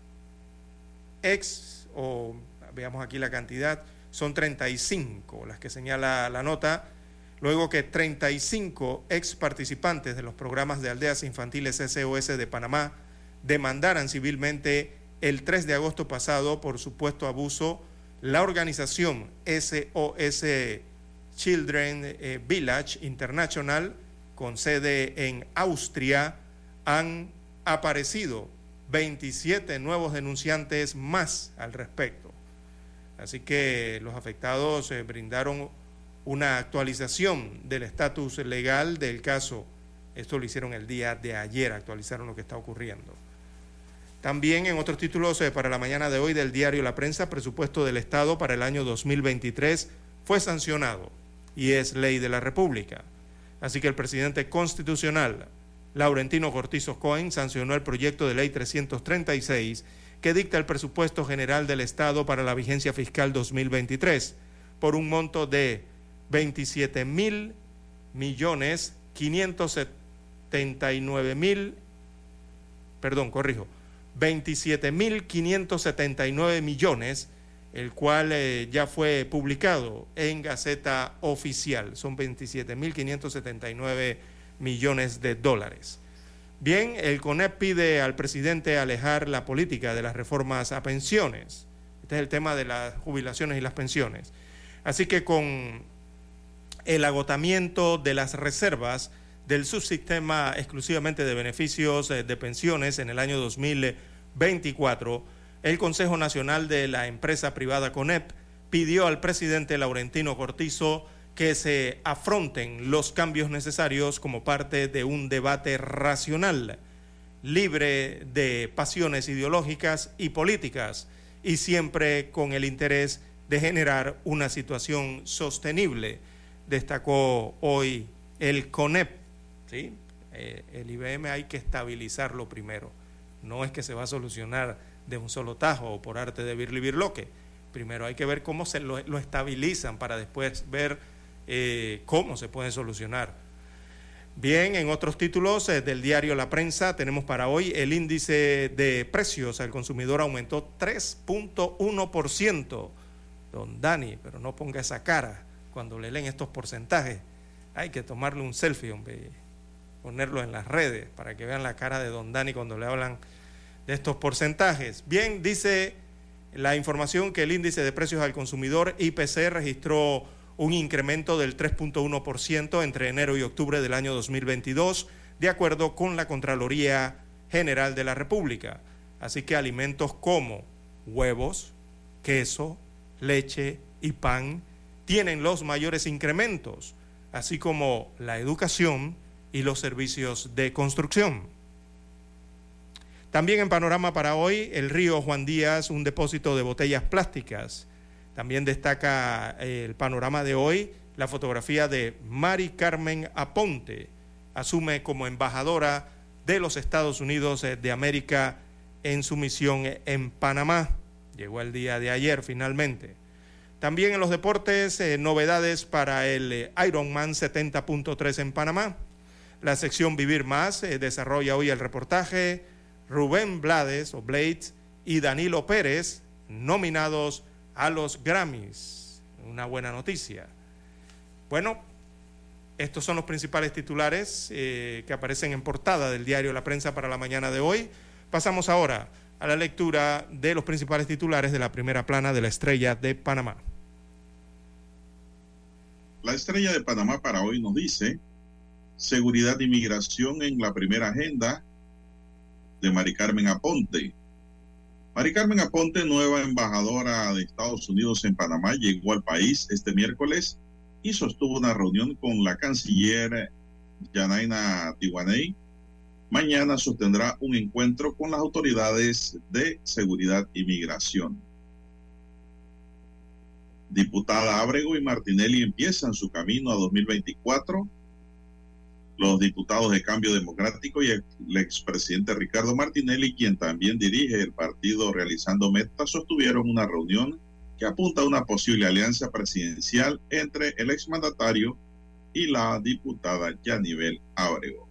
ex o veamos aquí la cantidad, son 35 las que señala la nota, luego que 35 ex participantes de los programas de aldeas infantiles SOS de Panamá demandaran civilmente el 3 de agosto pasado por supuesto abuso, la organización SOS Children eh, Village International, con sede en Austria, han aparecido 27 nuevos denunciantes más al respecto. Así que los afectados eh, brindaron una actualización del estatus legal del caso. Esto lo hicieron el día de ayer, actualizaron lo que está ocurriendo. También en otros títulos eh, para la mañana de hoy del diario La Prensa, presupuesto del Estado para el año 2023 fue sancionado y es ley de la República. Así que el presidente constitucional, Laurentino Cortizo Cohen, sancionó el proyecto de ley 336 que dicta el presupuesto general del Estado para la vigencia fiscal 2023 por un monto de 27 mil millones 579 mil, perdón, corrijo, 27 mil 579 millones, el cual eh, ya fue publicado en Gaceta Oficial. Son 27 mil 579 millones de dólares. Bien, el CONEP pide al presidente alejar la política de las reformas a pensiones. Este es el tema de las jubilaciones y las pensiones. Así que con el agotamiento de las reservas del subsistema exclusivamente de beneficios eh, de pensiones en el año 2024, el Consejo Nacional de la Empresa Privada CONEP pidió al presidente Laurentino Cortizo que se afronten los cambios necesarios como parte de un debate racional, libre de pasiones ideológicas y políticas, y siempre con el interés de generar una situación sostenible, destacó hoy el CONEP. ¿sí? Eh, el IBM hay que estabilizarlo primero, no es que se va a solucionar de un solo tajo o por arte de birli-birloque. Primero hay que ver cómo se lo, lo estabilizan para después ver eh, cómo se puede solucionar. Bien, en otros títulos eh, del diario La Prensa tenemos para hoy el índice de precios al consumidor aumentó 3.1%. Don Dani, pero no ponga esa cara cuando le leen estos porcentajes. Hay que tomarle un selfie, hombre, ponerlo en las redes para que vean la cara de Don Dani cuando le hablan de estos porcentajes. Bien, dice la información que el índice de precios al consumidor IPC registró un incremento del 3.1% entre enero y octubre del año 2022, de acuerdo con la Contraloría General de la República. Así que alimentos como huevos, queso, leche y pan tienen los mayores incrementos, así como la educación y los servicios de construcción. También en panorama para hoy, el río Juan Díaz, un depósito de botellas plásticas también destaca eh, el panorama de hoy la fotografía de Mari Carmen Aponte. Asume como embajadora de los Estados Unidos eh, de América en su misión en Panamá. Llegó el día de ayer finalmente. También en los deportes, eh, novedades para el Ironman 70.3 en Panamá. La sección Vivir Más desarrolla hoy el reportaje. Rubén Blades o Blades y Danilo Pérez, nominados a los Grammys. Una buena noticia. Bueno, estos son los principales titulares eh, que aparecen en portada del diario La Prensa para la mañana de hoy. Pasamos ahora a la lectura de los principales titulares de la primera plana de la Estrella de Panamá. La Estrella de Panamá para hoy nos dice seguridad e inmigración en la primera agenda de Mari Carmen Aponte. Mari Carmen Aponte, nueva embajadora de Estados Unidos en Panamá, llegó al país este miércoles y sostuvo una reunión con la canciller Yanaina Tiwanei. Mañana sostendrá un encuentro con las autoridades de seguridad y migración. Diputada Abrego y Martinelli empiezan su camino a 2024 los diputados de Cambio Democrático y el expresidente Ricardo Martinelli, quien también dirige el partido Realizando Metas, sostuvieron una reunión que apunta a una posible alianza presidencial entre el exmandatario y la diputada Yanivel Ábrego.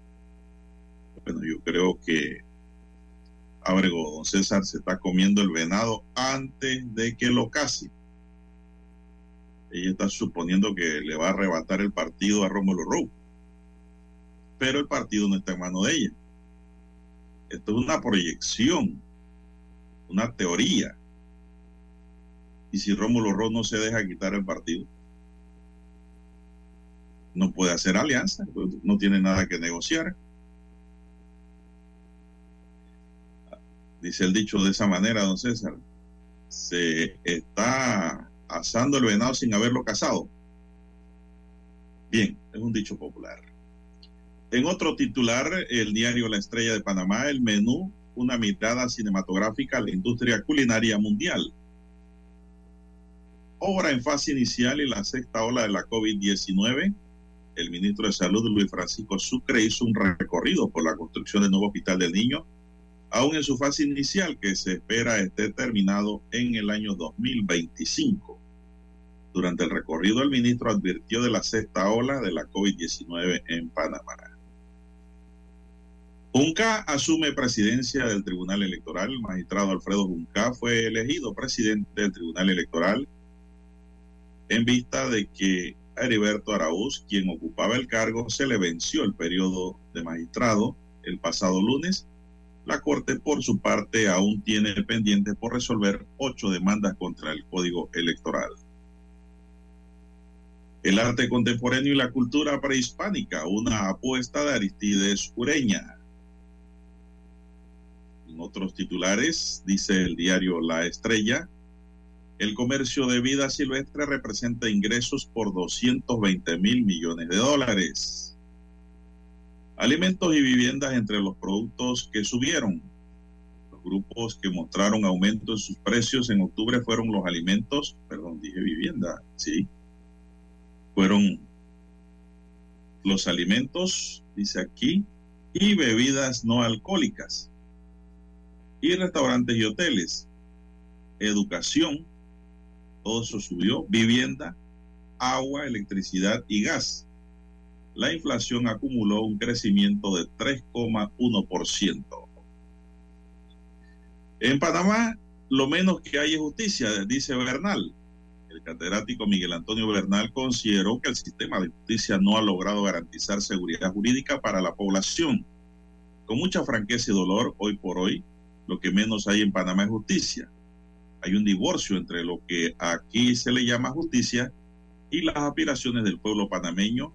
Bueno, yo creo que Ábrego, don César, se está comiendo el venado antes de que lo case. Ella está suponiendo que le va a arrebatar el partido a Rómulo Roux pero el partido no está en mano de ella. Esto es una proyección, una teoría. Y si Rómulo Ross no se deja quitar el partido, no puede hacer alianza, pues, no tiene nada que negociar. Dice el dicho de esa manera, don César, se está asando el venado sin haberlo cazado. Bien, es un dicho popular. En otro titular, el diario La Estrella de Panamá, el menú, una mirada cinematográfica a la industria culinaria mundial. Obra en fase inicial y la sexta ola de la COVID-19. El ministro de Salud, Luis Francisco Sucre, hizo un recorrido por la construcción del nuevo hospital del niño, aún en su fase inicial, que se espera esté terminado en el año 2025. Durante el recorrido, el ministro advirtió de la sexta ola de la COVID-19 en Panamá. Junca asume presidencia del Tribunal Electoral. El magistrado Alfredo Junca fue elegido presidente del Tribunal Electoral en vista de que a Heriberto Araúz, quien ocupaba el cargo, se le venció el periodo de magistrado el pasado lunes. La Corte, por su parte, aún tiene pendiente por resolver ocho demandas contra el Código Electoral. El arte contemporáneo y la cultura prehispánica, una apuesta de Aristides Ureña. En otros titulares, dice el diario La Estrella, el comercio de vida silvestre representa ingresos por 220 mil millones de dólares. Alimentos y viviendas entre los productos que subieron. Los grupos que mostraron aumento en sus precios en octubre fueron los alimentos, perdón, dije vivienda, sí. Fueron los alimentos, dice aquí, y bebidas no alcohólicas. Y restaurantes y hoteles. Educación, todo eso subió, vivienda, agua, electricidad y gas. La inflación acumuló un crecimiento de 3,1%. En Panamá, lo menos que hay es justicia, dice Bernal. El catedrático Miguel Antonio Bernal consideró que el sistema de justicia no ha logrado garantizar seguridad jurídica para la población. Con mucha franqueza y dolor, hoy por hoy, lo que menos hay en Panamá es justicia hay un divorcio entre lo que aquí se le llama justicia y las aspiraciones del pueblo panameño,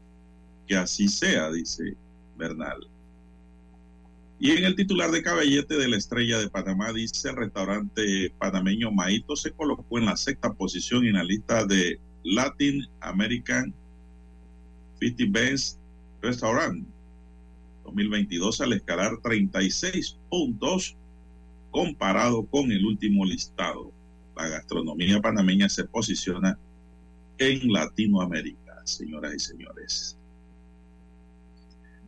que así sea, dice Bernal. Y en el titular de caballete de la estrella de Panamá dice el restaurante panameño Maito se colocó en la sexta posición en la lista de Latin American 50 Best Restaurant 2022 al escalar 36 puntos comparado con el último listado. La gastronomía panameña se posiciona en Latinoamérica, señoras y señores.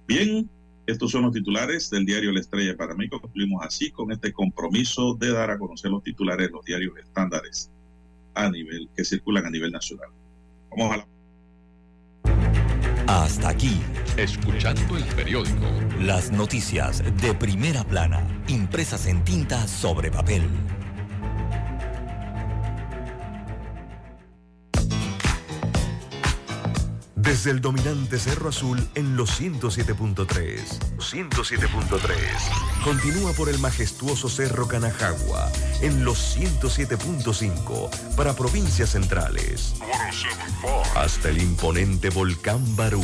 Bien, estos son los titulares del diario La Estrella de Panamá concluimos así con este compromiso de dar a conocer los titulares de los diarios estándares a nivel que circulan a nivel nacional. Vamos a la hasta aquí. Escuchando el periódico. Las noticias de primera plana, impresas en tinta sobre papel. Desde el dominante Cerro Azul en los 107.3. 107.3. Continúa por el majestuoso Cerro Canajagua en los 107.5 para provincias centrales. Hasta el imponente Volcán Barú.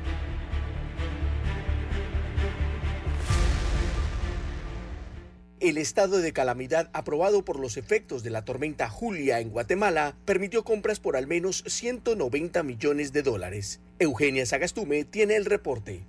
El estado de calamidad aprobado por los efectos de la tormenta Julia en Guatemala permitió compras por al menos 190 millones de dólares. Eugenia Sagastume tiene el reporte.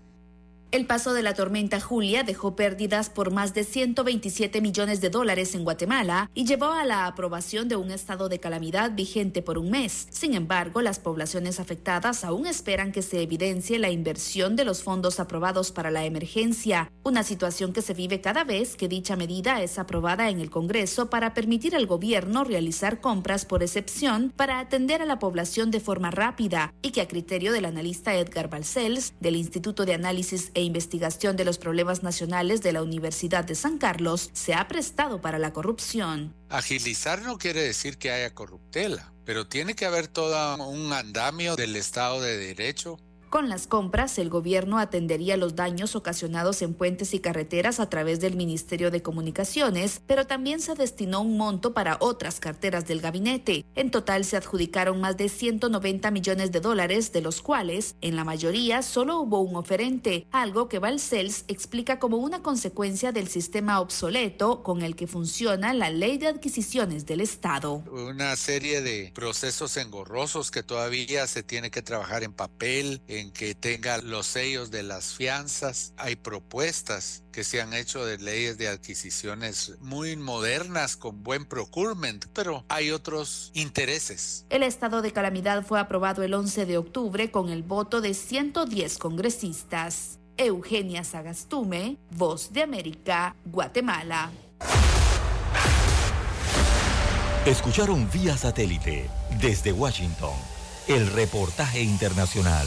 El paso de la tormenta Julia dejó pérdidas por más de 127 millones de dólares en Guatemala y llevó a la aprobación de un estado de calamidad vigente por un mes. Sin embargo, las poblaciones afectadas aún esperan que se evidencie la inversión de los fondos aprobados para la emergencia, una situación que se vive cada vez que dicha medida es aprobada en el Congreso para permitir al gobierno realizar compras por excepción para atender a la población de forma rápida y que a criterio del analista Edgar Balcells del Instituto de Análisis e Investigación de los Problemas Nacionales de la Universidad de San Carlos se ha prestado para la corrupción. Agilizar no quiere decir que haya corruptela, pero tiene que haber todo un andamio del Estado de Derecho con las compras, el gobierno atendería los daños ocasionados en puentes y carreteras a través del Ministerio de Comunicaciones, pero también se destinó un monto para otras carteras del gabinete. En total se adjudicaron más de 190 millones de dólares, de los cuales, en la mayoría, solo hubo un oferente, algo que Valcels explica como una consecuencia del sistema obsoleto con el que funciona la ley de adquisiciones del Estado. Una serie de procesos engorrosos que todavía se tiene que trabajar en papel, en que tenga los sellos de las fianzas. Hay propuestas que se han hecho de leyes de adquisiciones muy modernas con buen procurement, pero hay otros intereses. El estado de calamidad fue aprobado el 11 de octubre con el voto de 110 congresistas. Eugenia Sagastume, Voz de América, Guatemala. Escucharon vía satélite desde Washington el reportaje internacional.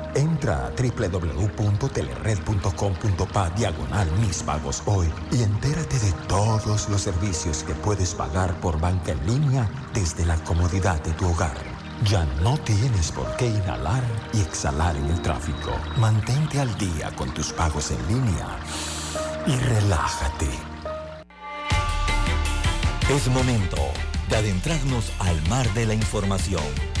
Entra a www.telered.com.pa diagonal mis pagos hoy y entérate de todos los servicios que puedes pagar por banca en línea desde la comodidad de tu hogar. Ya no tienes por qué inhalar y exhalar en el tráfico. Mantente al día con tus pagos en línea y relájate. Es momento de adentrarnos al mar de la información.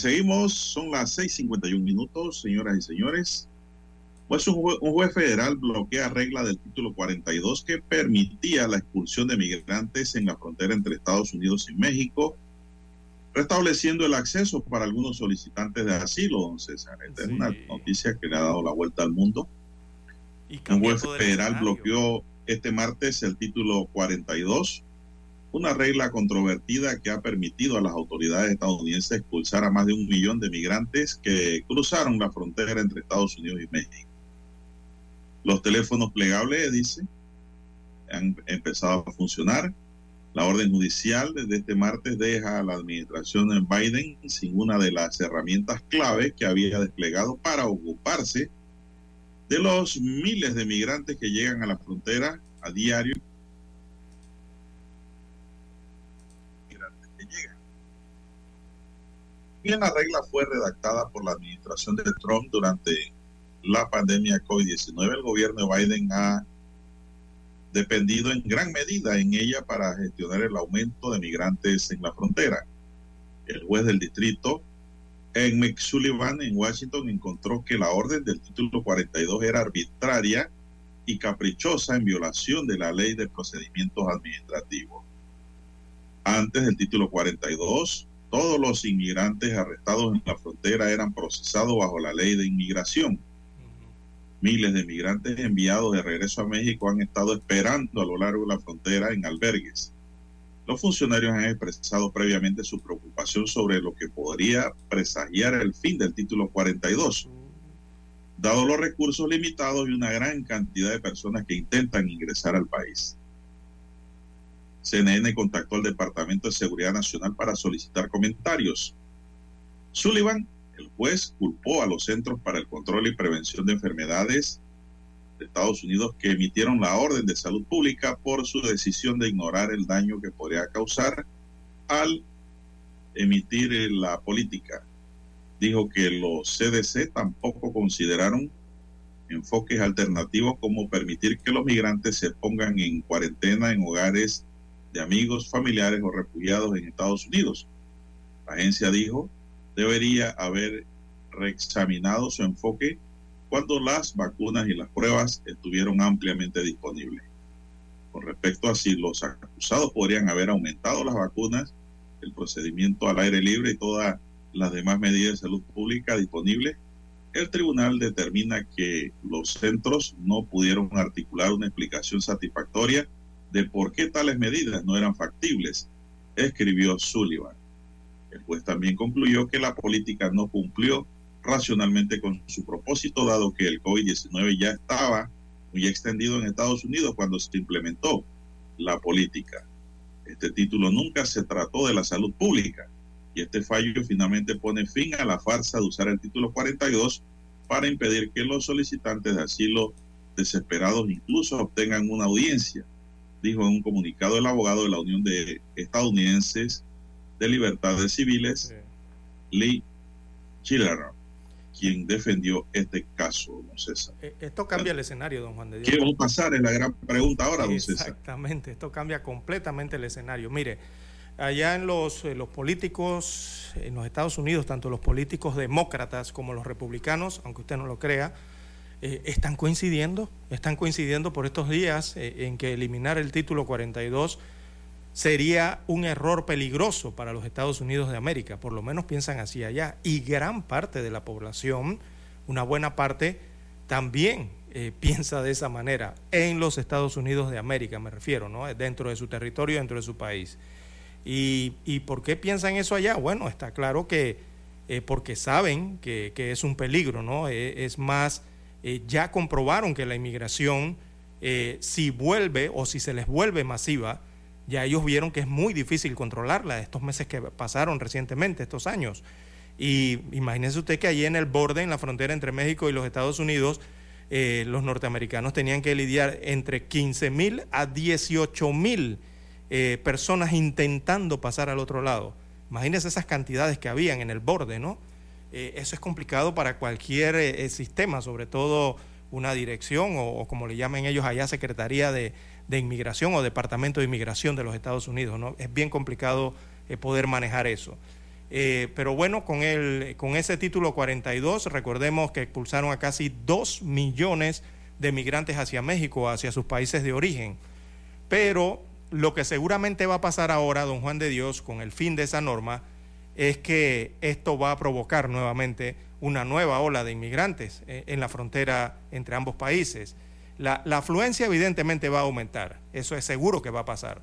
Seguimos. Son las 6:51 minutos, señoras y señores. Pues un, jue- un juez federal bloquea regla del título 42 que permitía la expulsión de migrantes en la frontera entre Estados Unidos y México, restableciendo el acceso para algunos solicitantes de asilo, don César. Esta es una noticia que le ha dado la vuelta al mundo. Un juez federal bloqueó este martes el título 42 una regla controvertida que ha permitido a las autoridades estadounidenses expulsar a más de un millón de migrantes que cruzaron la frontera entre Estados Unidos y México. Los teléfonos plegables, dice, han empezado a funcionar. La orden judicial desde este martes deja a la administración de Biden sin una de las herramientas clave que había desplegado para ocuparse de los miles de migrantes que llegan a la frontera a diario Bien, la regla fue redactada por la administración de Trump durante la pandemia COVID-19. El gobierno de Biden ha dependido en gran medida en ella para gestionar el aumento de migrantes en la frontera. El juez del distrito, en Sullivan, en Washington, encontró que la orden del título 42 era arbitraria y caprichosa en violación de la ley de procedimientos administrativos. Antes del título 42, todos los inmigrantes arrestados en la frontera eran procesados bajo la ley de inmigración. Miles de migrantes enviados de regreso a México han estado esperando a lo largo de la frontera en albergues. Los funcionarios han expresado previamente su preocupación sobre lo que podría presagiar el fin del título 42, dado los recursos limitados y una gran cantidad de personas que intentan ingresar al país. CNN contactó al Departamento de Seguridad Nacional para solicitar comentarios. Sullivan, el juez, culpó a los Centros para el Control y Prevención de Enfermedades de Estados Unidos que emitieron la orden de salud pública por su decisión de ignorar el daño que podría causar al emitir la política. Dijo que los CDC tampoco consideraron enfoques alternativos como permitir que los migrantes se pongan en cuarentena en hogares de amigos, familiares o refugiados en Estados Unidos. La agencia dijo debería haber reexaminado su enfoque cuando las vacunas y las pruebas estuvieron ampliamente disponibles. Con respecto a si los acusados podrían haber aumentado las vacunas, el procedimiento al aire libre y todas las demás medidas de salud pública disponibles, el tribunal determina que los centros no pudieron articular una explicación satisfactoria de por qué tales medidas no eran factibles, escribió Sullivan. El juez también concluyó que la política no cumplió racionalmente con su propósito, dado que el COVID-19 ya estaba muy extendido en Estados Unidos cuando se implementó la política. Este título nunca se trató de la salud pública y este fallo finalmente pone fin a la farsa de usar el título 42 para impedir que los solicitantes de asilo desesperados incluso obtengan una audiencia, dijo en un comunicado el abogado de la Unión de Estadounidenses de Libertades Civiles, Lee Chiller, quien defendió este caso, don César. Eh, Esto cambia el escenario, don Juan de Dios. ¿Qué va a pasar? Es la gran pregunta ahora, don César. Exactamente, esto cambia completamente el escenario. Mire, allá en los, eh, los políticos en los Estados Unidos, tanto los políticos demócratas como los republicanos, aunque usted no lo crea, eh, están coincidiendo, están coincidiendo por estos días eh, en que eliminar el título 42 sería un error peligroso para los Estados Unidos de América, por lo menos piensan así allá, y gran parte de la población, una buena parte, también eh, piensa de esa manera en los Estados Unidos de América, me refiero, ¿no? dentro de su territorio, dentro de su país. ¿Y, y por qué piensan eso allá? Bueno, está claro que porque saben que, que, es un peligro, ¿no? Es más, eh, ya comprobaron que la inmigración, eh, si vuelve o si se les vuelve masiva, ya ellos vieron que es muy difícil controlarla estos meses que pasaron recientemente, estos años. Y imagínense usted que allí en el borde, en la frontera entre México y los Estados Unidos, eh, los norteamericanos tenían que lidiar entre 15 mil a 18 mil personas intentando pasar al otro lado. Imagínense esas cantidades que habían en el borde, ¿no? Eh, eso es complicado para cualquier eh, sistema, sobre todo una dirección o, como le llamen ellos allá, Secretaría de, Inmigración o Departamento de Inmigración de los Estados Unidos, ¿no? Es bien complicado eh, poder manejar eso. pero bueno, con, el, con ese título 42, recordemos que expulsaron a casi 2 millones de migrantes hacia México, hacia sus países de origen. Pero lo que seguramente va a pasar ahora, don Juan de Dios, con el fin de esa norma, es que esto va a provocar nuevamente una nueva ola de inmigrantes en la frontera entre ambos países. La, afluencia evidentemente va a aumentar, eso es seguro que va a pasar.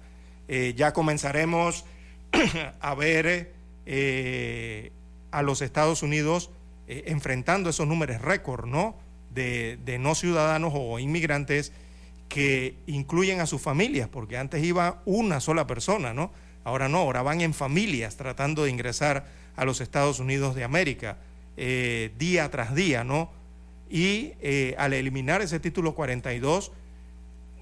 Eh, ya comenzaremos a ver eh, a los Estados Unidos eh, enfrentando esos números récord, ¿no? De, de no ciudadanos o inmigrantes que incluyen a sus familias, porque antes iba una sola persona, ¿no? Ahora no, ahora van en familias tratando de ingresar a los Estados Unidos de América eh, día tras día, ¿no? Y eh, al eliminar ese título 42,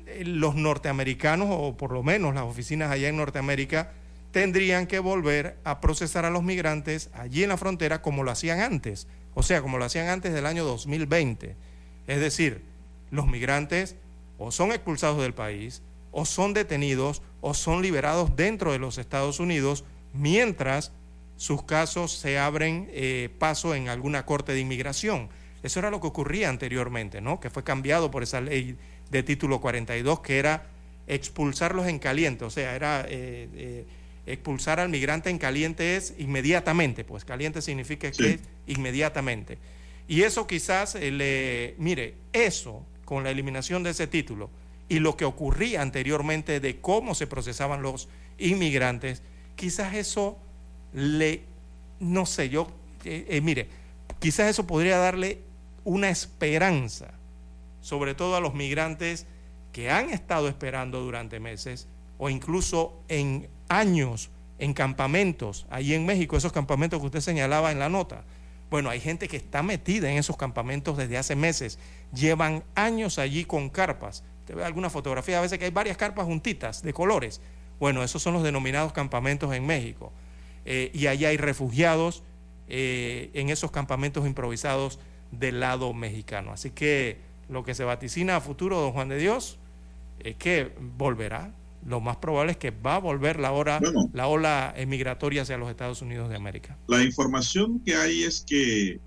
eh, los norteamericanos, o por lo menos las oficinas allá en Norteamérica, tendrían que volver a procesar a los migrantes allí en la frontera como lo hacían antes, o sea, como lo hacían antes del año 2020. Es decir, los migrantes o son expulsados del país, o son detenidos, o son liberados dentro de los Estados Unidos, mientras sus casos se abren eh, paso en alguna corte de inmigración. Eso era lo que ocurría anteriormente, ¿no? Que fue cambiado por esa ley de título 42, que era expulsarlos en caliente, o sea, era eh, eh, expulsar al migrante en caliente es inmediatamente, pues caliente significa que es inmediatamente. Y eso quizás le, mire, eso con la eliminación de ese título y lo que ocurría anteriormente de cómo se procesaban los inmigrantes, quizás eso le, no sé, yo, eh, eh, mire, quizás eso podría darle una esperanza, sobre todo a los migrantes que han estado esperando durante meses o incluso en años en campamentos, allí en México, esos campamentos que usted señalaba en la nota. Bueno, hay gente que está metida en esos campamentos desde hace meses, llevan años allí con carpas. Usted ve alguna fotografía, a veces que hay varias carpas juntitas de colores. Bueno, esos son los denominados campamentos en México. Eh, y allá hay refugiados eh, en esos campamentos improvisados del lado mexicano. Así que lo que se vaticina a futuro, don Juan de Dios, es que volverá. Lo más probable es que va a volver la, hora, bueno, la ola migratoria hacia los Estados Unidos de América. La información que hay es que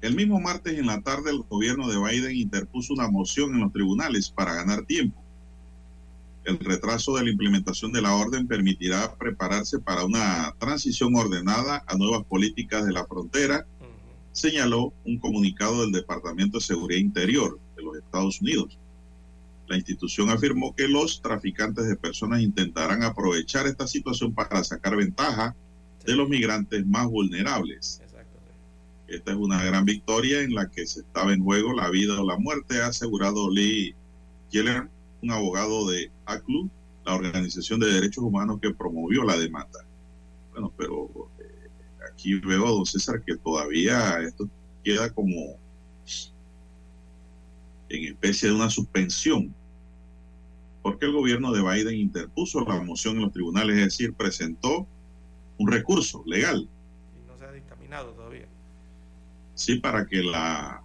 el mismo martes en la tarde el gobierno de Biden interpuso una moción en los tribunales para ganar tiempo. El retraso de la implementación de la orden permitirá prepararse para una transición ordenada a nuevas políticas de la frontera, señaló un comunicado del Departamento de Seguridad Interior de los Estados Unidos. La institución afirmó que los traficantes de personas intentarán aprovechar esta situación para sacar ventaja de los migrantes más vulnerables. Esta es una gran victoria en la que se estaba en juego la vida o la muerte, ha asegurado Lee Keller, un abogado de ACLU, la Organización de Derechos Humanos que promovió la demanda. Bueno, pero eh, aquí veo, don César, que todavía esto queda como en especie de una suspensión, porque el gobierno de Biden interpuso la moción en los tribunales, es decir, presentó un recurso legal. Y no se ha dictaminado todavía. Sí, para que la,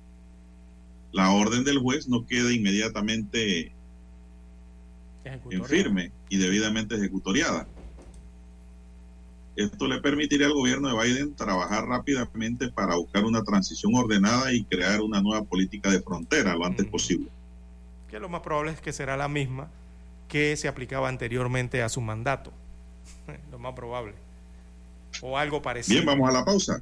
la orden del juez no quede inmediatamente en firme y debidamente ejecutoriada. Esto le permitiría al gobierno de Biden trabajar rápidamente para buscar una transición ordenada y crear una nueva política de frontera lo antes posible. Que lo más probable es que será la misma que se aplicaba anteriormente a su mandato. lo más probable. O algo parecido. Bien, vamos a la pausa.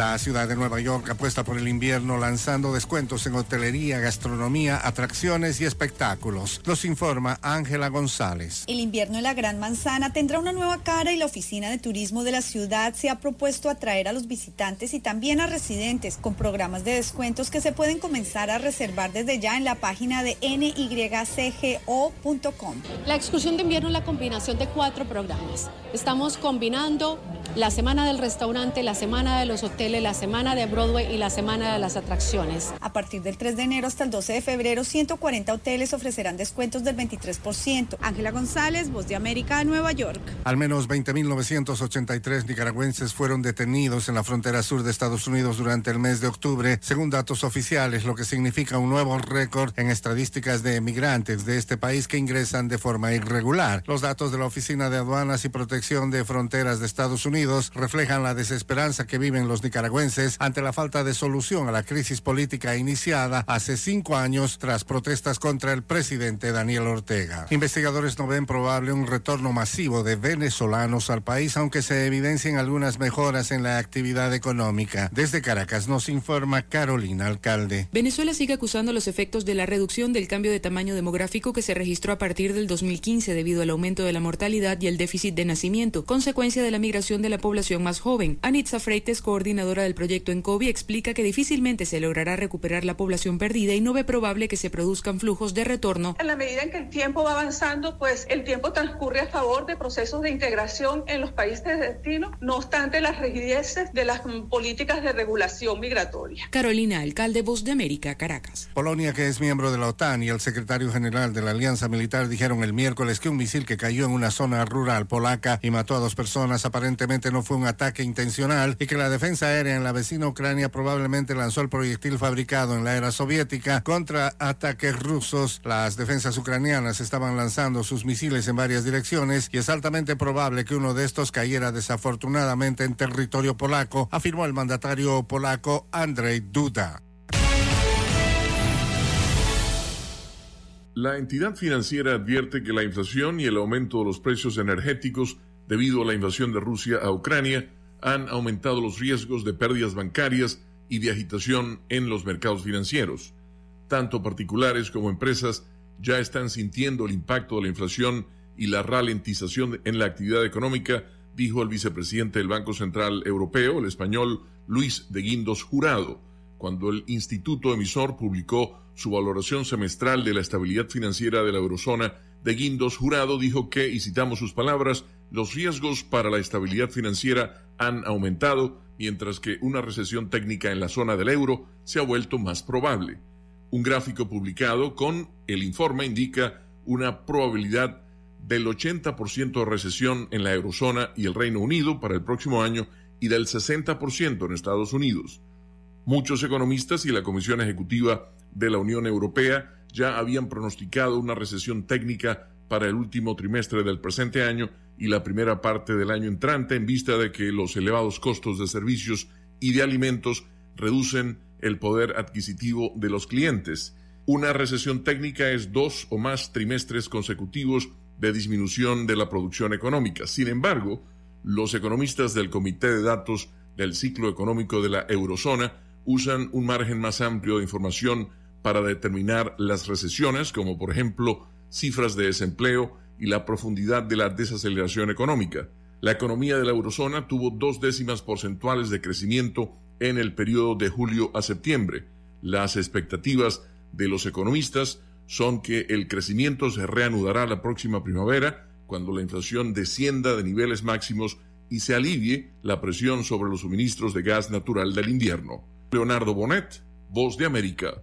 La ciudad de Nueva York apuesta por el invierno lanzando descuentos en hotelería, gastronomía, atracciones y espectáculos. Los informa Ángela González. El invierno en la Gran Manzana tendrá una nueva cara y la Oficina de Turismo de la ciudad se ha propuesto atraer a los visitantes y también a residentes con programas de descuentos que se pueden comenzar a reservar desde ya en la página de nycgo.com. La excursión de invierno es la combinación de cuatro programas. Estamos combinando la semana del restaurante, la semana de los hoteles, la semana de Broadway y la semana de las atracciones. A partir del 3 de enero hasta el 12 de febrero, 140 hoteles ofrecerán descuentos del 23%. Ángela González, Voz de América, Nueva York. Al menos 20.983 nicaragüenses fueron detenidos en la frontera sur de Estados Unidos durante el mes de octubre, según datos oficiales, lo que significa un nuevo récord en estadísticas de emigrantes de este país que ingresan de forma irregular. Los datos de la Oficina de Aduanas y Protección de Fronteras de Estados Unidos reflejan la desesperanza que viven los nicaragüenses ante la falta de solución a la crisis política iniciada hace cinco años tras protestas contra el presidente Daniel Ortega. Investigadores no ven probable un retorno masivo de venezolanos al país, aunque se evidencien algunas mejoras en la actividad económica. Desde Caracas nos informa Carolina Alcalde. Venezuela sigue acusando los efectos de la reducción del cambio de tamaño demográfico que se registró a partir del 2015 debido al aumento de la mortalidad y el déficit de nacimiento, consecuencia de la migración de la población más joven. Anitza Freites, coordinadora del proyecto en COVID, explica que difícilmente se logrará recuperar la población perdida y no ve probable que se produzcan flujos de retorno. En la medida en que el tiempo va avanzando, pues el tiempo transcurre a favor de procesos de integración en los países de destino, no obstante las rigideces de las políticas de regulación migratoria. Carolina, alcalde Voz de América, Caracas. Polonia, que es miembro de la OTAN, y el secretario general de la Alianza Militar dijeron el miércoles que un misil que cayó en una zona rural polaca y mató a dos personas aparentemente no fue un ataque intencional y que la defensa aérea en la vecina Ucrania probablemente lanzó el proyectil fabricado en la era soviética contra ataques rusos. Las defensas ucranianas estaban lanzando sus misiles en varias direcciones y es altamente probable que uno de estos cayera desafortunadamente en territorio polaco, afirmó el mandatario polaco Andrzej Duda. La entidad financiera advierte que la inflación y el aumento de los precios energéticos debido a la invasión de Rusia a Ucrania, han aumentado los riesgos de pérdidas bancarias y de agitación en los mercados financieros. Tanto particulares como empresas ya están sintiendo el impacto de la inflación y la ralentización en la actividad económica, dijo el vicepresidente del Banco Central Europeo, el español Luis de Guindos Jurado, cuando el instituto emisor publicó su valoración semestral de la estabilidad financiera de la eurozona. De Guindos Jurado dijo que, y citamos sus palabras, los riesgos para la estabilidad financiera han aumentado, mientras que una recesión técnica en la zona del euro se ha vuelto más probable. Un gráfico publicado con el informe indica una probabilidad del 80% de recesión en la eurozona y el Reino Unido para el próximo año y del 60% en Estados Unidos. Muchos economistas y la Comisión Ejecutiva de la Unión Europea ya habían pronosticado una recesión técnica para el último trimestre del presente año y la primera parte del año entrante en vista de que los elevados costos de servicios y de alimentos reducen el poder adquisitivo de los clientes. Una recesión técnica es dos o más trimestres consecutivos de disminución de la producción económica. Sin embargo, los economistas del Comité de Datos del Ciclo Económico de la Eurozona usan un margen más amplio de información para determinar las recesiones, como por ejemplo cifras de desempleo y la profundidad de la desaceleración económica. La economía de la eurozona tuvo dos décimas porcentuales de crecimiento en el periodo de julio a septiembre. Las expectativas de los economistas son que el crecimiento se reanudará la próxima primavera cuando la inflación descienda de niveles máximos y se alivie la presión sobre los suministros de gas natural del invierno. Leonardo Bonet, Voz de América.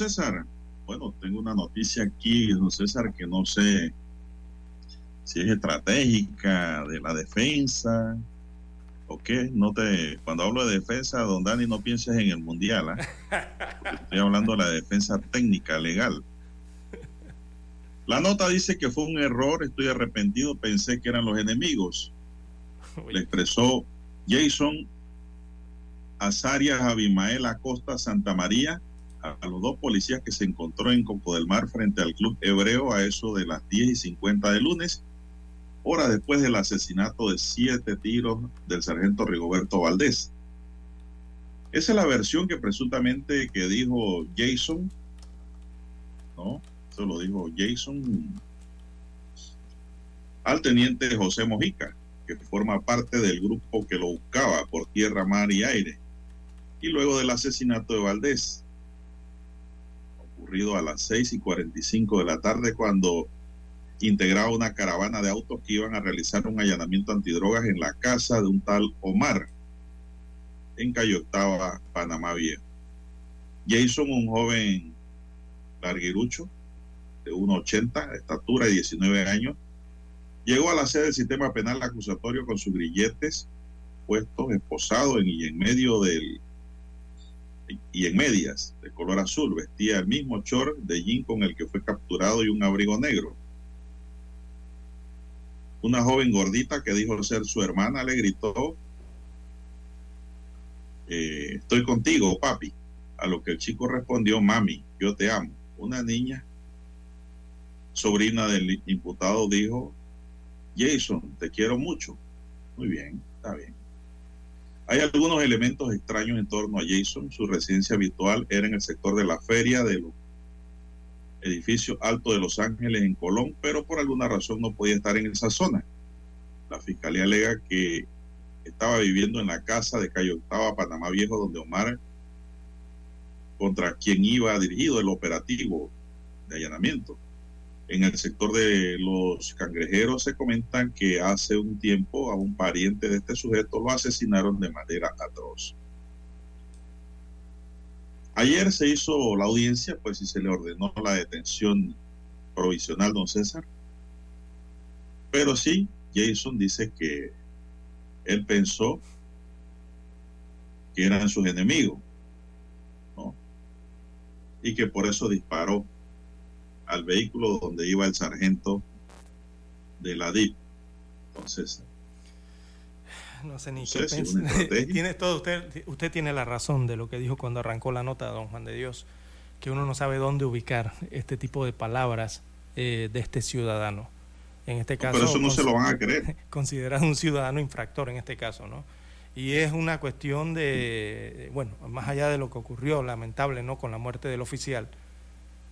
César. Bueno, tengo una noticia aquí, don César, que no sé si es estratégica de la defensa o qué. No te, cuando hablo de defensa, don Dani, no pienses en el mundial. ¿ah? Estoy hablando de la defensa técnica, legal. La nota dice que fue un error, estoy arrepentido, pensé que eran los enemigos. Le expresó Jason Azarias Abimael Acosta Santa María a, los dos policías que se encontró en Coco del Mar frente al Club Hebreo a eso de las 10 y 50 de lunes, hora después del asesinato de siete tiros del sargento Rigoberto Valdés. Esa es la versión que presuntamente que dijo Jason, ¿no? Eso lo dijo Jason al teniente José Mojica, que forma parte del grupo que lo buscaba por tierra, mar y aire. Y luego del asesinato de Valdés, ocurrido a las 6 y 45 de la tarde, cuando integraba una caravana de autos que iban a realizar un allanamiento antidrogas en la casa de un tal Omar, en Cayo Octava, Panamá Viejo. Jason, un joven larguirucho, de 1,80, estatura y 19 años, llegó a la sede del sistema penal acusatorio con sus grilletes puestos, esposados en, y en medio del y en medias de color azul. Vestía el mismo short de jean con el que fue capturado y un abrigo negro. Una joven gordita que dijo ser su hermana le gritó, eh, estoy contigo, papi. A lo que el chico respondió, mami, yo te amo. Una niña, sobrina del imputado, dijo, Jason, te quiero mucho. Muy bien, está bien. Hay algunos elementos extraños en torno a Jason. Su residencia habitual era en el sector de la feria de los edificios altos de Los Ángeles en Colón, pero por alguna razón no podía estar en esa zona. La fiscalía alega que estaba viviendo en la casa de Cayo Octava, Panamá Viejo, donde Omar, contra quien iba dirigido el operativo de allanamiento. En el sector de los cangrejeros se comentan que hace un tiempo a un pariente de este sujeto lo asesinaron de manera atroz. Ayer se hizo la audiencia, pues y se le ordenó la detención provisional, don César. Pero sí, Jason dice que él pensó que eran sus enemigos, ¿no? Y que por eso disparó al vehículo donde iba el sargento de la DIP. Entonces, No sé ni No qué sé si tiene todo usted, usted tiene la razón de lo que dijo cuando arrancó la nota, don Juan de Dios, que uno no sabe dónde ubicar este tipo de palabras eh, de este ciudadano. En este caso, pero eso no se lo van a creer. Considerado un ciudadano infractor en este caso, ¿no? Y es una cuestión de, bueno, más allá de lo que ocurrió, lamentable, ¿no? Con la muerte del oficial,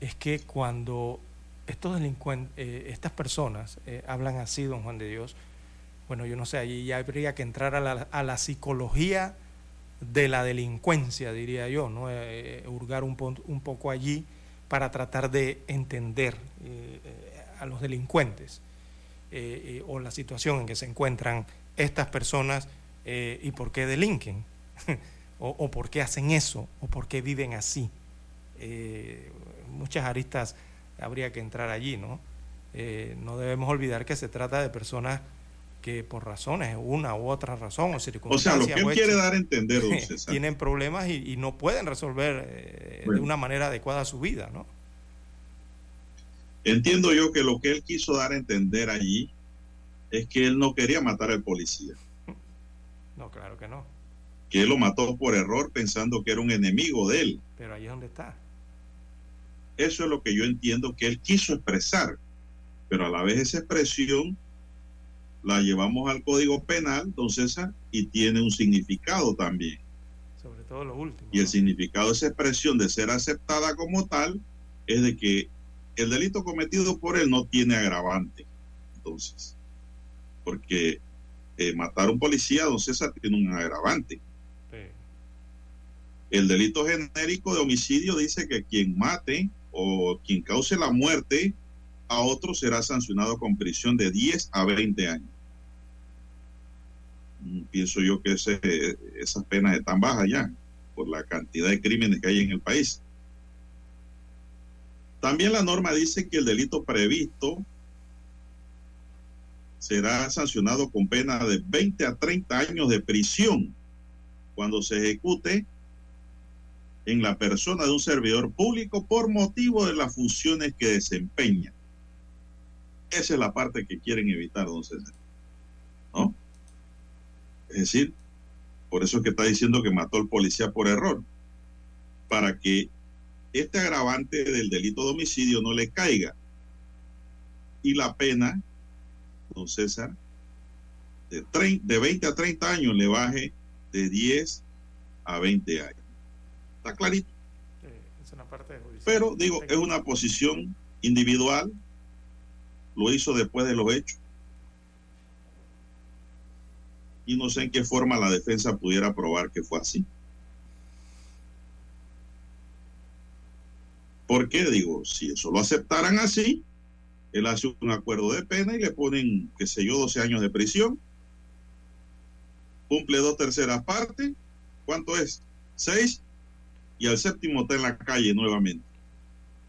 es que cuando estos delincuentes, eh, estas personas eh, hablan así, don Juan de Dios, bueno, yo no sé, allí ya habría que entrar a la, a la psicología de la delincuencia, diría yo, ¿no? Eh, hurgar un, pon- un poco allí para tratar de entender a los delincuentes o la situación en que se encuentran estas personas y por qué delinquen, o, o por qué hacen eso, o por qué viven así. Muchas aristas habría que entrar allí, ¿no? Eh, no debemos olvidar que se trata de personas que por razones, una u otra razón o O sea, circunstancia, lo que él o quiere dar a entender, don César, tienen problemas y, y no pueden resolver eh, de una manera adecuada su vida, ¿no? entiendo yo que lo que él quiso dar a entender allí es que él no quería matar al policía, No, claro que no. que él lo mató por error pensando que era un enemigo de él. Pero ahí es donde está. Eso es lo que yo entiendo que él quiso expresar, pero a la vez esa expresión la llevamos al Código Penal, don César, y tiene un significado también. Sobre todo lo último. Y el significado de esa expresión de ser aceptada como tal es de que el delito cometido por él no tiene agravante. Entonces, porque eh, matar a un policía, don César, tiene un agravante. El delito genérico de homicidio dice que quien mate o quien cause la muerte a otro será sancionado con prisión de 10 a 20 años. Mm, Pienso yo que esas penas están bajas ya por la cantidad de crímenes que hay en el país. También la norma dice que el delito previsto será sancionado con pena de 20 a 30 años de prisión cuando se ejecute en la persona de un servidor público por motivo de las funciones que desempeña. Esa es la parte que quieren evitar, don César. ¿No? Es decir, por eso es que está diciendo que mató al policía por error. Para que este agravante del delito de homicidio no le caiga. Y la pena, don César, de, de 20 a 30 años le baje de 10 a 20 años. Está clarito. Eh, es una parte. Pero digo, es una posición individual. Lo hizo después de los hechos. Y no sé en qué forma la defensa pudiera probar que fue así. ¿Por qué? Digo, si eso lo aceptaran así, él hace un acuerdo de pena y le ponen, qué sé yo, 12 años de prisión. Cumple dos terceras partes. ¿Cuánto es? Seis. Y al séptimo está en la calle nuevamente.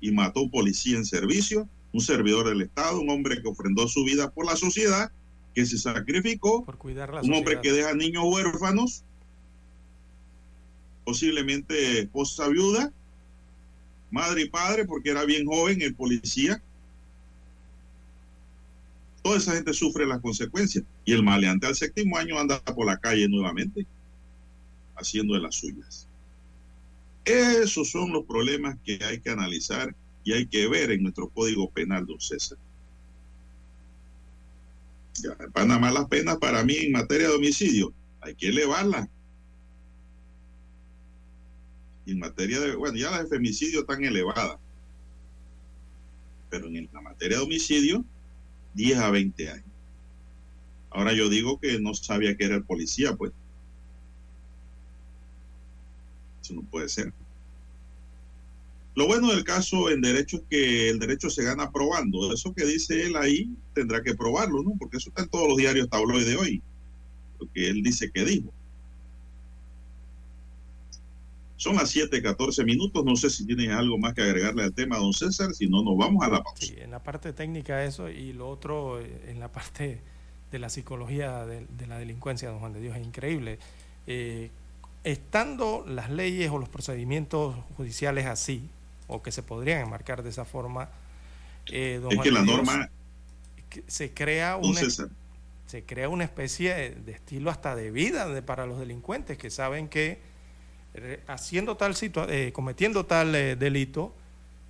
Y mató a un policía en servicio, un servidor del Estado, un hombre que ofrendó su vida por la sociedad, que se sacrificó, Por cuidar la un hombre que deja niños huérfanos, posiblemente esposa viuda, madre y padre, porque era bien joven el policía. Toda esa gente sufre las consecuencias. Y el maleante al séptimo año anda por la calle nuevamente, haciendo de las suyas. Esos son los problemas que hay que analizar y hay que ver en nuestro Código Penal, don César. Ya, Panamá las penas para mí en materia de homicidio hay que elevarlas. En materia de, bueno, ya las de femicidio están elevadas. Pero en la materia de homicidio, 10 a 20 años. Ahora yo digo que no sabía que era el policía, pues. No puede ser. Lo bueno del caso en derecho es que el derecho se gana probando. Eso que dice él ahí tendrá que probarlo, ¿no? Porque eso está en todos los diarios tabloides de hoy. Lo que él dice que dijo. Son las 7:14 minutos. No sé si tienes algo más que agregarle al tema, don César. Si no, nos vamos a la en la parte técnica eso y lo otro eh, en la parte de la psicología de, de la delincuencia, don Juan de Dios, es increíble. Eh, estando las leyes o los procedimientos judiciales así, o que se podrían enmarcar de esa forma, eh, don Es Juan que de la Dios, norma, se crea una se crea una especie de, de estilo hasta de vida de- para los delincuentes que saben que eh, haciendo tal situa eh, cometiendo tal eh, delito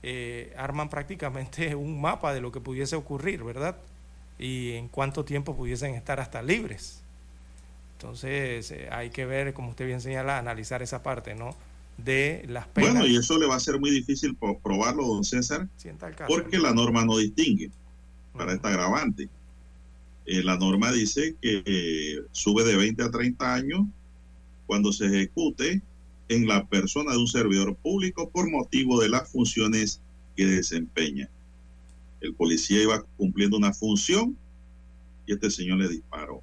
eh, arman prácticamente un mapa de lo que pudiese ocurrir, ¿verdad? Y en cuánto tiempo pudiesen estar hasta libres. Entonces eh, hay que ver, como usted bien señala, analizar esa parte, ¿no? De las penas. bueno, y eso le va a ser muy difícil probarlo, don César, caso. porque la norma no distingue para esta agravante. Eh, la norma dice que eh, sube de 20 a 30 años cuando se ejecute en la persona de un servidor público por motivo de las funciones que desempeña. El policía iba cumpliendo una función y este señor le disparó.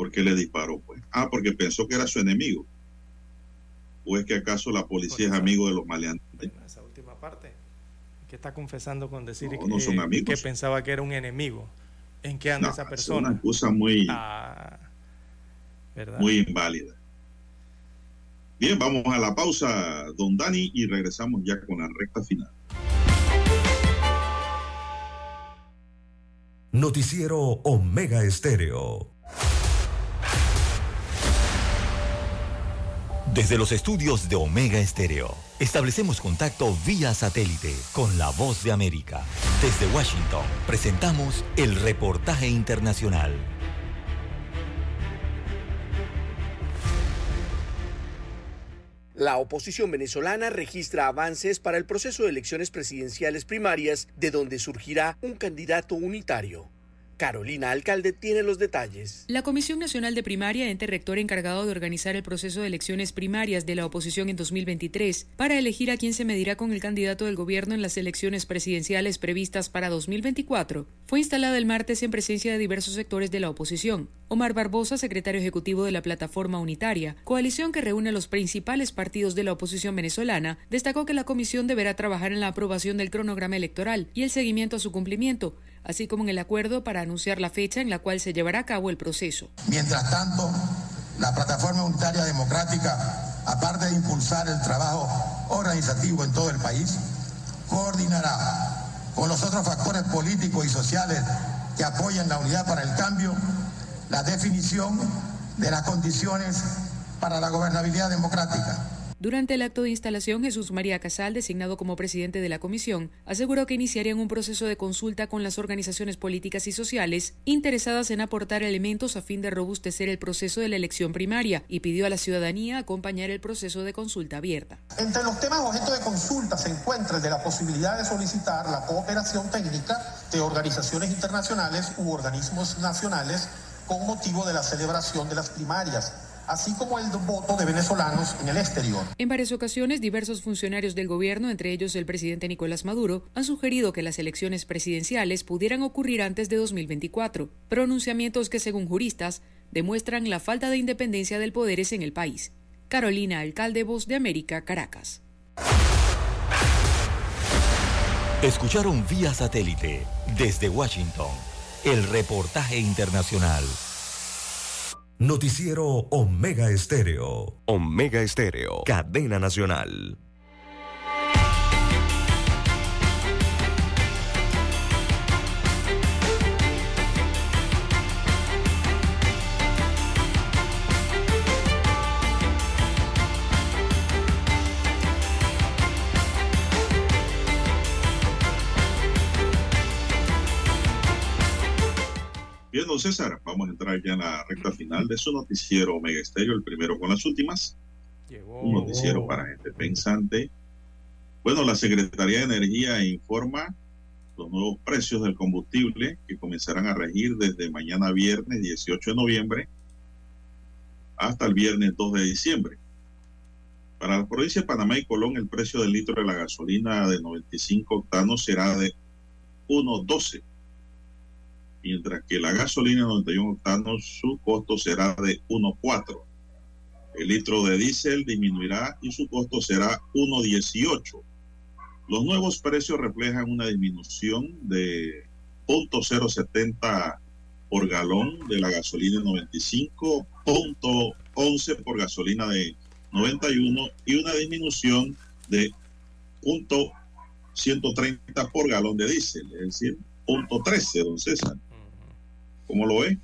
¿Por qué le disparó? Pues? Ah, porque pensó que era su enemigo. ¿O es que acaso la policía es amigo de los maleantes? esa última parte. que está confesando con decir No, que, pensaba que era un enemigo? ¿En qué anda No, esa es persona? una excusa muy, Ah, ¿verdad? muy inválida. Bien, vamos a la pausa, don Dani, y regresamos ya con la recta final. Noticiero Omega Estéreo. Desde los estudios de Omega Estéreo, establecemos contacto vía satélite con la voz de América. Desde Washington, presentamos el reportaje internacional. La oposición venezolana registra avances para el proceso de elecciones presidenciales primarias, de donde surgirá un candidato unitario. Carolina Alcalde tiene los detalles. La Comisión Nacional de Primaria, ente rector encargado de organizar el proceso de elecciones primarias de la oposición en 2023, para elegir a quién se medirá con el candidato del gobierno en las elecciones presidenciales previstas para 2024, fue instalada el martes en presencia de diversos sectores de la oposición. Omar Barbosa, secretario ejecutivo de la Plataforma Unitaria, coalición que reúne a los principales partidos de la oposición venezolana, destacó que la comisión deberá trabajar en la aprobación del cronograma electoral y el seguimiento a su cumplimiento, así como en el acuerdo para anunciar la fecha en la cual se llevará a cabo el proceso. Mientras tanto, la Plataforma Unitaria Democrática, aparte de impulsar el trabajo organizativo en todo el país, coordinará con los otros factores políticos y sociales que apoyan la unidad para el cambio la definición de las condiciones para la gobernabilidad democrática. Durante el acto de instalación, Jesús María Casal, designado como presidente de la comisión, aseguró que iniciarían un proceso de consulta con las organizaciones políticas y sociales interesadas en aportar elementos a fin de robustecer el proceso de la elección primaria y pidió a la ciudadanía acompañar el proceso de consulta abierta. Entre los temas objeto de consulta se encuentra el de la posibilidad de solicitar la cooperación técnica de organizaciones internacionales u organismos nacionales con motivo de la celebración de las primarias, así como el voto de venezolanos en el exterior. En varias ocasiones, diversos funcionarios del gobierno, entre ellos el presidente Nicolás Maduro, han sugerido que las elecciones presidenciales pudieran ocurrir antes de 2024, pronunciamientos que, según juristas, demuestran la falta de independencia del poderes en el país. Carolina Alcalde, Voz de América, Caracas. Escucharon vía satélite desde Washington el reportaje internacional. Noticiero Omega Estéreo. Omega Estéreo. Cadena Nacional. Bien, don César, vamos a entrar ya en la recta final de su noticiero Omega Estéreo, el primero con las últimas. Un noticiero para gente pensante. Bueno, la Secretaría de Energía informa los nuevos precios del combustible que comenzarán a regir desde mañana viernes 18 de noviembre hasta el viernes 2 de diciembre. Para la provincia de Panamá y Colón, el precio del litro de la gasolina de 95 octanos será de 1.12 mientras que la gasolina 91 octanos su costo será de 1.4. El litro de diésel disminuirá y su costo será 1.18. Los nuevos precios reflejan una disminución de 0.070 por galón de la gasolina 95, 0.11 por gasolina de 91 y una disminución de 0.130 por galón de diésel, es decir, 0.13, don César. ¿Cómo lo ve?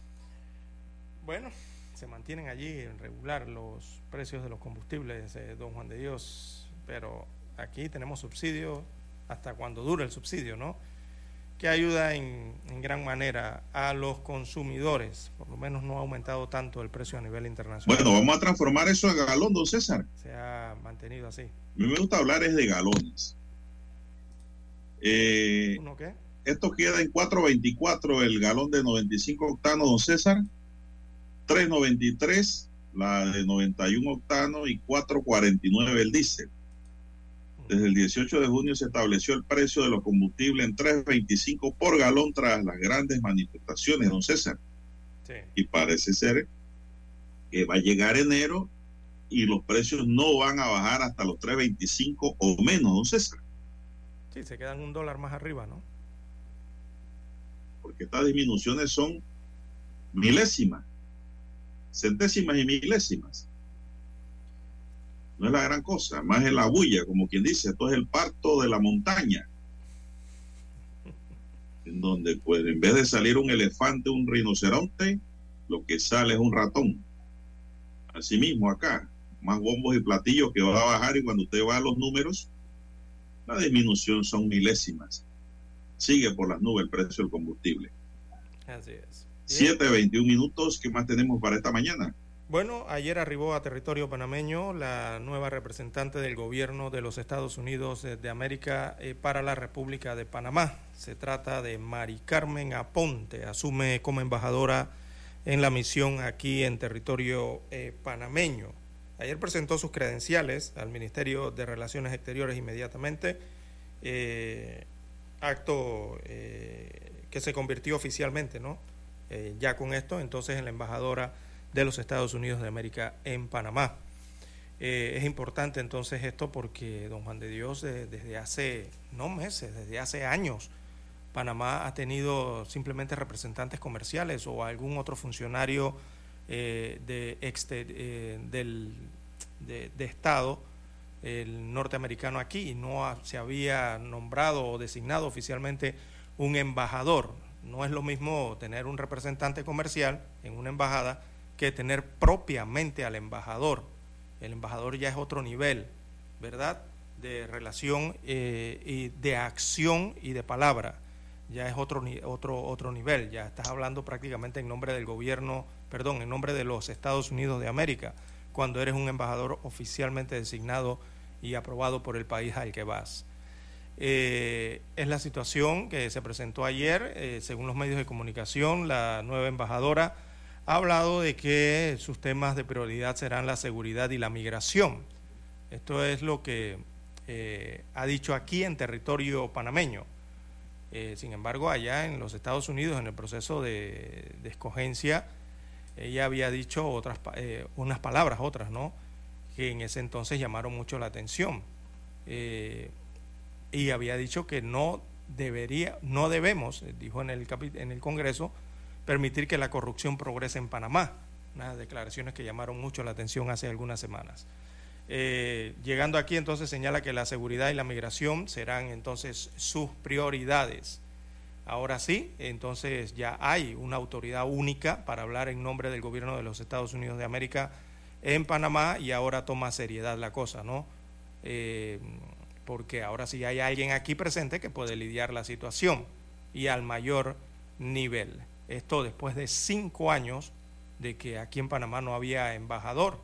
Bueno, se mantienen allí en regular los precios de los combustibles, eh, don Juan de Dios, pero aquí tenemos subsidio hasta cuando dura el subsidio, ¿no? Que ayuda en, en, gran manera a los consumidores. Por lo menos no ha aumentado tanto el precio a nivel internacional. Bueno, vamos a transformar eso a galón, don César. Se ha mantenido así. A mí me gusta hablar es de galones. Eh, ¿Uno qué? Esto queda en 4.24 el galón de 95 octanos, don César. 3.93 la de 91 octanos y 4.49 el diésel. Desde el 18 de junio se estableció el precio de los combustibles en 3.25 por galón tras las grandes manifestaciones, don César. Sí. Y parece ser que va a llegar enero y los precios no van a bajar hasta los 3.25 o menos, don César. Sí, se quedan un dólar más arriba, ¿no? Porque estas disminuciones son milésimas, centésimas y milésimas no es la gran cosa, más es la bulla, como quien dice, esto es el parto de la montaña, en donde pues en vez de salir un elefante, un rinoceronte, lo que sale es un ratón. Asimismo acá, más bombos y platillos que va a bajar y cuando usted va a los números, la disminución son milésimas. Sigue por las nubes el precio del combustible. Así es. 7.21 minutos, ¿qué más tenemos para esta mañana? Bueno, ayer arribó a territorio panameño la nueva representante del gobierno de los Estados Unidos de América eh, para la República de Panamá. Se trata de Mari Carmen Aponte, asume como embajadora en la misión aquí en territorio eh, panameño. Ayer presentó sus credenciales al Ministerio de Relaciones Exteriores inmediatamente, eh, acto que se convirtió oficialmente, ¿no? ya con esto, entonces en la embajadora de los Estados Unidos de América en Panamá. Eh, es importante entonces esto porque don Juan de Dios eh, desde hace, no meses, desde hace años, Panamá ha tenido simplemente representantes comerciales o algún otro funcionario eh, de, de, de, Estado, el norteamericano aquí, no se había nombrado o designado oficialmente un embajador. No es lo mismo tener un representante comercial en una embajada que tener propiamente al embajador. El embajador ya es otro nivel, ¿verdad? De relación eh, y de acción y de palabra. Ya es otro, otro, otro nivel. Ya estás hablando prácticamente en nombre del gobierno, perdón, en nombre de los Estados Unidos de América, cuando eres un embajador oficialmente designado y aprobado por el país al que vas. Eh, es la situación que se presentó ayer, eh, según los medios de comunicación, la nueva embajadora ha hablado de que sus temas de prioridad serán la seguridad y la migración. Esto es lo que eh, ha dicho aquí en territorio panameño. Sin embargo, allá en los Estados Unidos, en el proceso de, de escogencia, ella había dicho otras, eh, unas palabras, otras, ¿no? Que en ese entonces llamaron mucho la atención. y había dicho que no debería, no debemos, dijo en el, en el Congreso, permitir que la corrupción progrese en Panamá. Unas declaraciones que llamaron mucho la atención hace algunas semanas. Eh, llegando aquí entonces señala que la seguridad y la migración serán entonces sus prioridades. Ahora sí, entonces ya hay una autoridad única para hablar en nombre del gobierno de los Estados Unidos de América en Panamá y ahora toma seriedad la cosa, ¿no? Eh, porque ahora sí hay alguien aquí presente que puede lidiar la situación y al mayor nivel. Esto después de cinco años de que aquí en Panamá no había embajador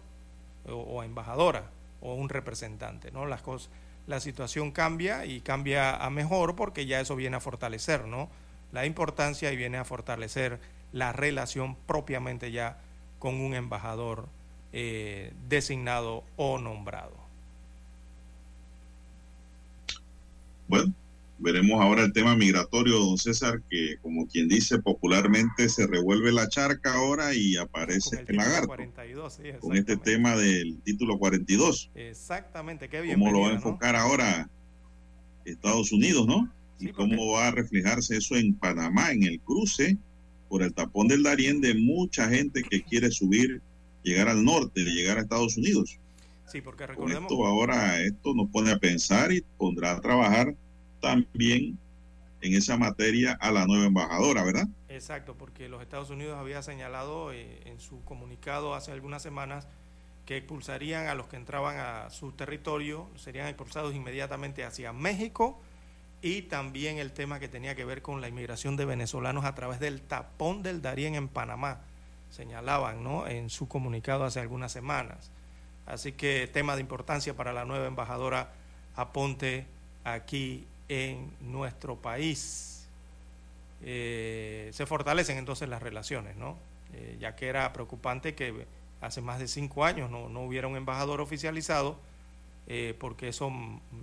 o, o embajadora o un representante, ¿no? Las cosas, la situación cambia y cambia a mejor porque ya eso viene a fortalecer, ¿no? La importancia y viene a fortalecer la relación propiamente ya con un embajador eh, designado o nombrado. Bueno, Veremos ahora el tema migratorio, don César, que como quien dice popularmente se revuelve la charca ahora y aparece el, Con el lagarto. 42, sí, Con este tema del título 42. Exactamente, qué bien. ¿Cómo lo va a enfocar ahora Estados Unidos, no? y cómo va a reflejarse eso en Panamá, en el cruce por el tapón del Darién de mucha gente que quiere subir, llegar al norte, llegar a Estados Unidos. Sí, porque Con esto ahora, esto nos pone a pensar y pondrá a trabajar también en esa materia a la nueva embajadora, ¿verdad? Exacto, porque los Estados Unidos había señalado eh, en su comunicado hace algunas semanas que expulsarían a los que entraban a su territorio, serían expulsados inmediatamente hacia México y también el tema que tenía que ver con la inmigración de venezolanos a través del tapón del Darién en Panamá, señalaban ¿no? en su comunicado hace algunas semanas. Así que tema de importancia para la nueva embajadora Aponte aquí en nuestro país. Eh, se fortalecen entonces las relaciones, ¿no? Eh, ya que era preocupante que hace más de cinco años no, no hubiera un embajador oficializado, eh, porque eso,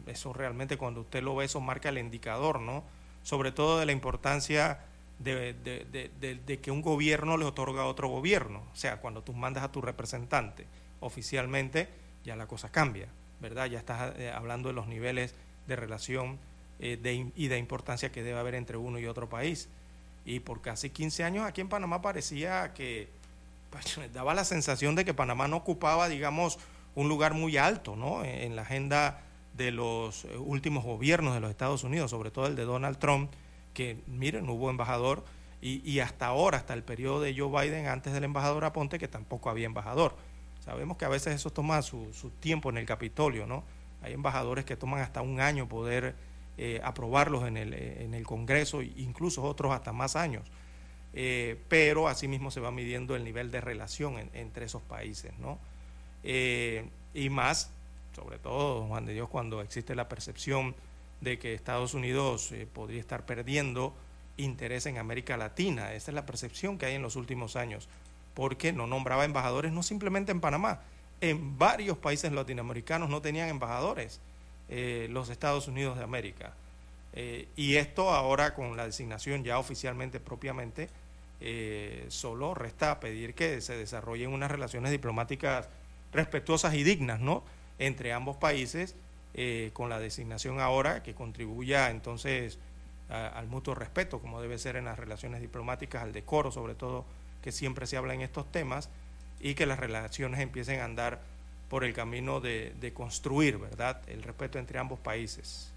eso realmente cuando usted lo ve, eso marca el indicador, ¿no? Sobre todo de la importancia de, de- de- que un gobierno le otorga a otro gobierno. O sea, cuando tú mandas a tu representante oficialmente, ya la cosa cambia, ¿verdad? Ya estás hablando de los niveles de relación eh, de y de importancia que debe haber entre uno y otro país. Y por casi 15 años aquí en Panamá parecía que pues, daba la sensación de que Panamá no ocupaba, digamos, un lugar muy alto ¿no? en, en la agenda de los eh, últimos gobiernos de los Estados Unidos, sobre todo el de Donald Trump, que miren, hubo embajador, y, y hasta ahora, hasta el periodo de Joe Biden, antes del embajador Aponte, que tampoco había embajador. Sabemos que a veces eso toma su, su tiempo en el Capitolio, ¿no? Hay embajadores que toman hasta un año poder eh, aprobarlos en el, eh, en el Congreso, incluso otros hasta más años. Eh, pero asimismo se va midiendo el nivel de relación en- entre esos países, ¿no? Y más, sobre todo, Juan de Dios, cuando existe la percepción de que Estados Unidos podría estar perdiendo interés en América Latina. Esa es la percepción que hay en los últimos años, porque no nombraba embajadores, no simplemente en Panamá, en varios países latinoamericanos no tenían embajadores eh, los Estados Unidos de América. Eh, y esto ahora con la designación ya oficialmente, propiamente, eh, solo resta pedir que se desarrollen unas relaciones diplomáticas respetuosas y dignas, ¿no? Entre ambos países, con la designación ahora que contribuya entonces al mutuo respeto, como debe ser en las relaciones diplomáticas, al decoro, sobre todo, que siempre se habla en estos temas, y que las relaciones empiecen a andar por el camino de, de construir, ¿verdad?, el respeto entre ambos países.